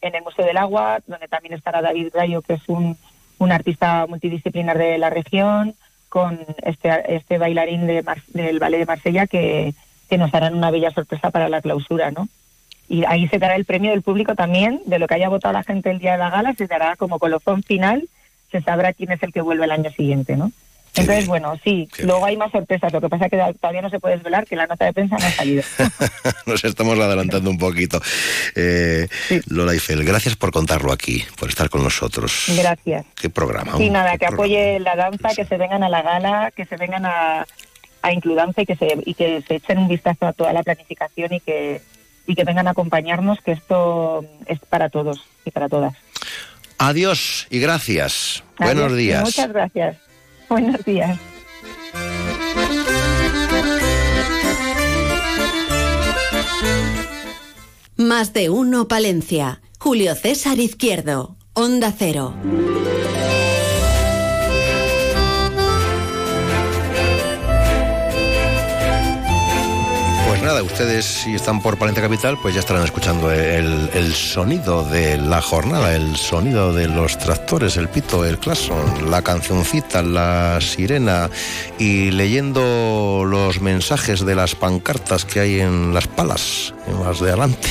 en el museo del agua, donde también estará David Rayo, que es un un artista multidisciplinar de la región, con este, este bailarín de Mar- del Ballet de Marsella que, que nos harán una bella sorpresa para la clausura, ¿no? Y ahí se dará el premio del público también, de lo que haya votado la gente el día de la gala, se dará como colofón final, se sabrá quién es el que vuelve el año siguiente, ¿no? Entonces, bueno, sí, luego hay más sorpresas, lo que pasa es que todavía no se puede desvelar que la nota de prensa no ha salido.
Nos estamos adelantando un poquito. Eh, Lola Eiffel, gracias por contarlo aquí, por estar con nosotros.
Gracias.
Qué programa.
Sí, nada, que
programa.
apoye la danza, que se vengan a la gala, que se vengan a, a Includanza y que se y que se echen un vistazo a toda la planificación y que y que vengan a acompañarnos, que esto es para todos y para todas.
Adiós y gracias. Buenos días.
Muchas gracias. Buenos días.
Más de uno Palencia. Julio César Izquierdo. Onda Cero.
Nada, ustedes si están por Palencia Capital, pues ya estarán escuchando el, sonido de la jornada, el sonido de los tractores, el pito, el claxon, la cancioncita, la sirena y leyendo los mensajes de las pancartas que hay en las palas, las de adelante.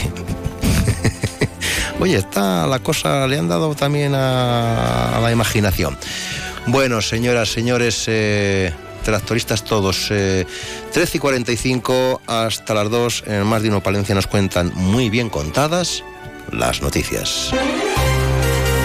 Oye, está la cosa, le han dado también a, a la imaginación. Bueno, señoras, señores, eh, tractoristas todos, eh, 13 y 45 hasta las 2, en más de uno Palencia nos cuentan muy bien contadas las noticias.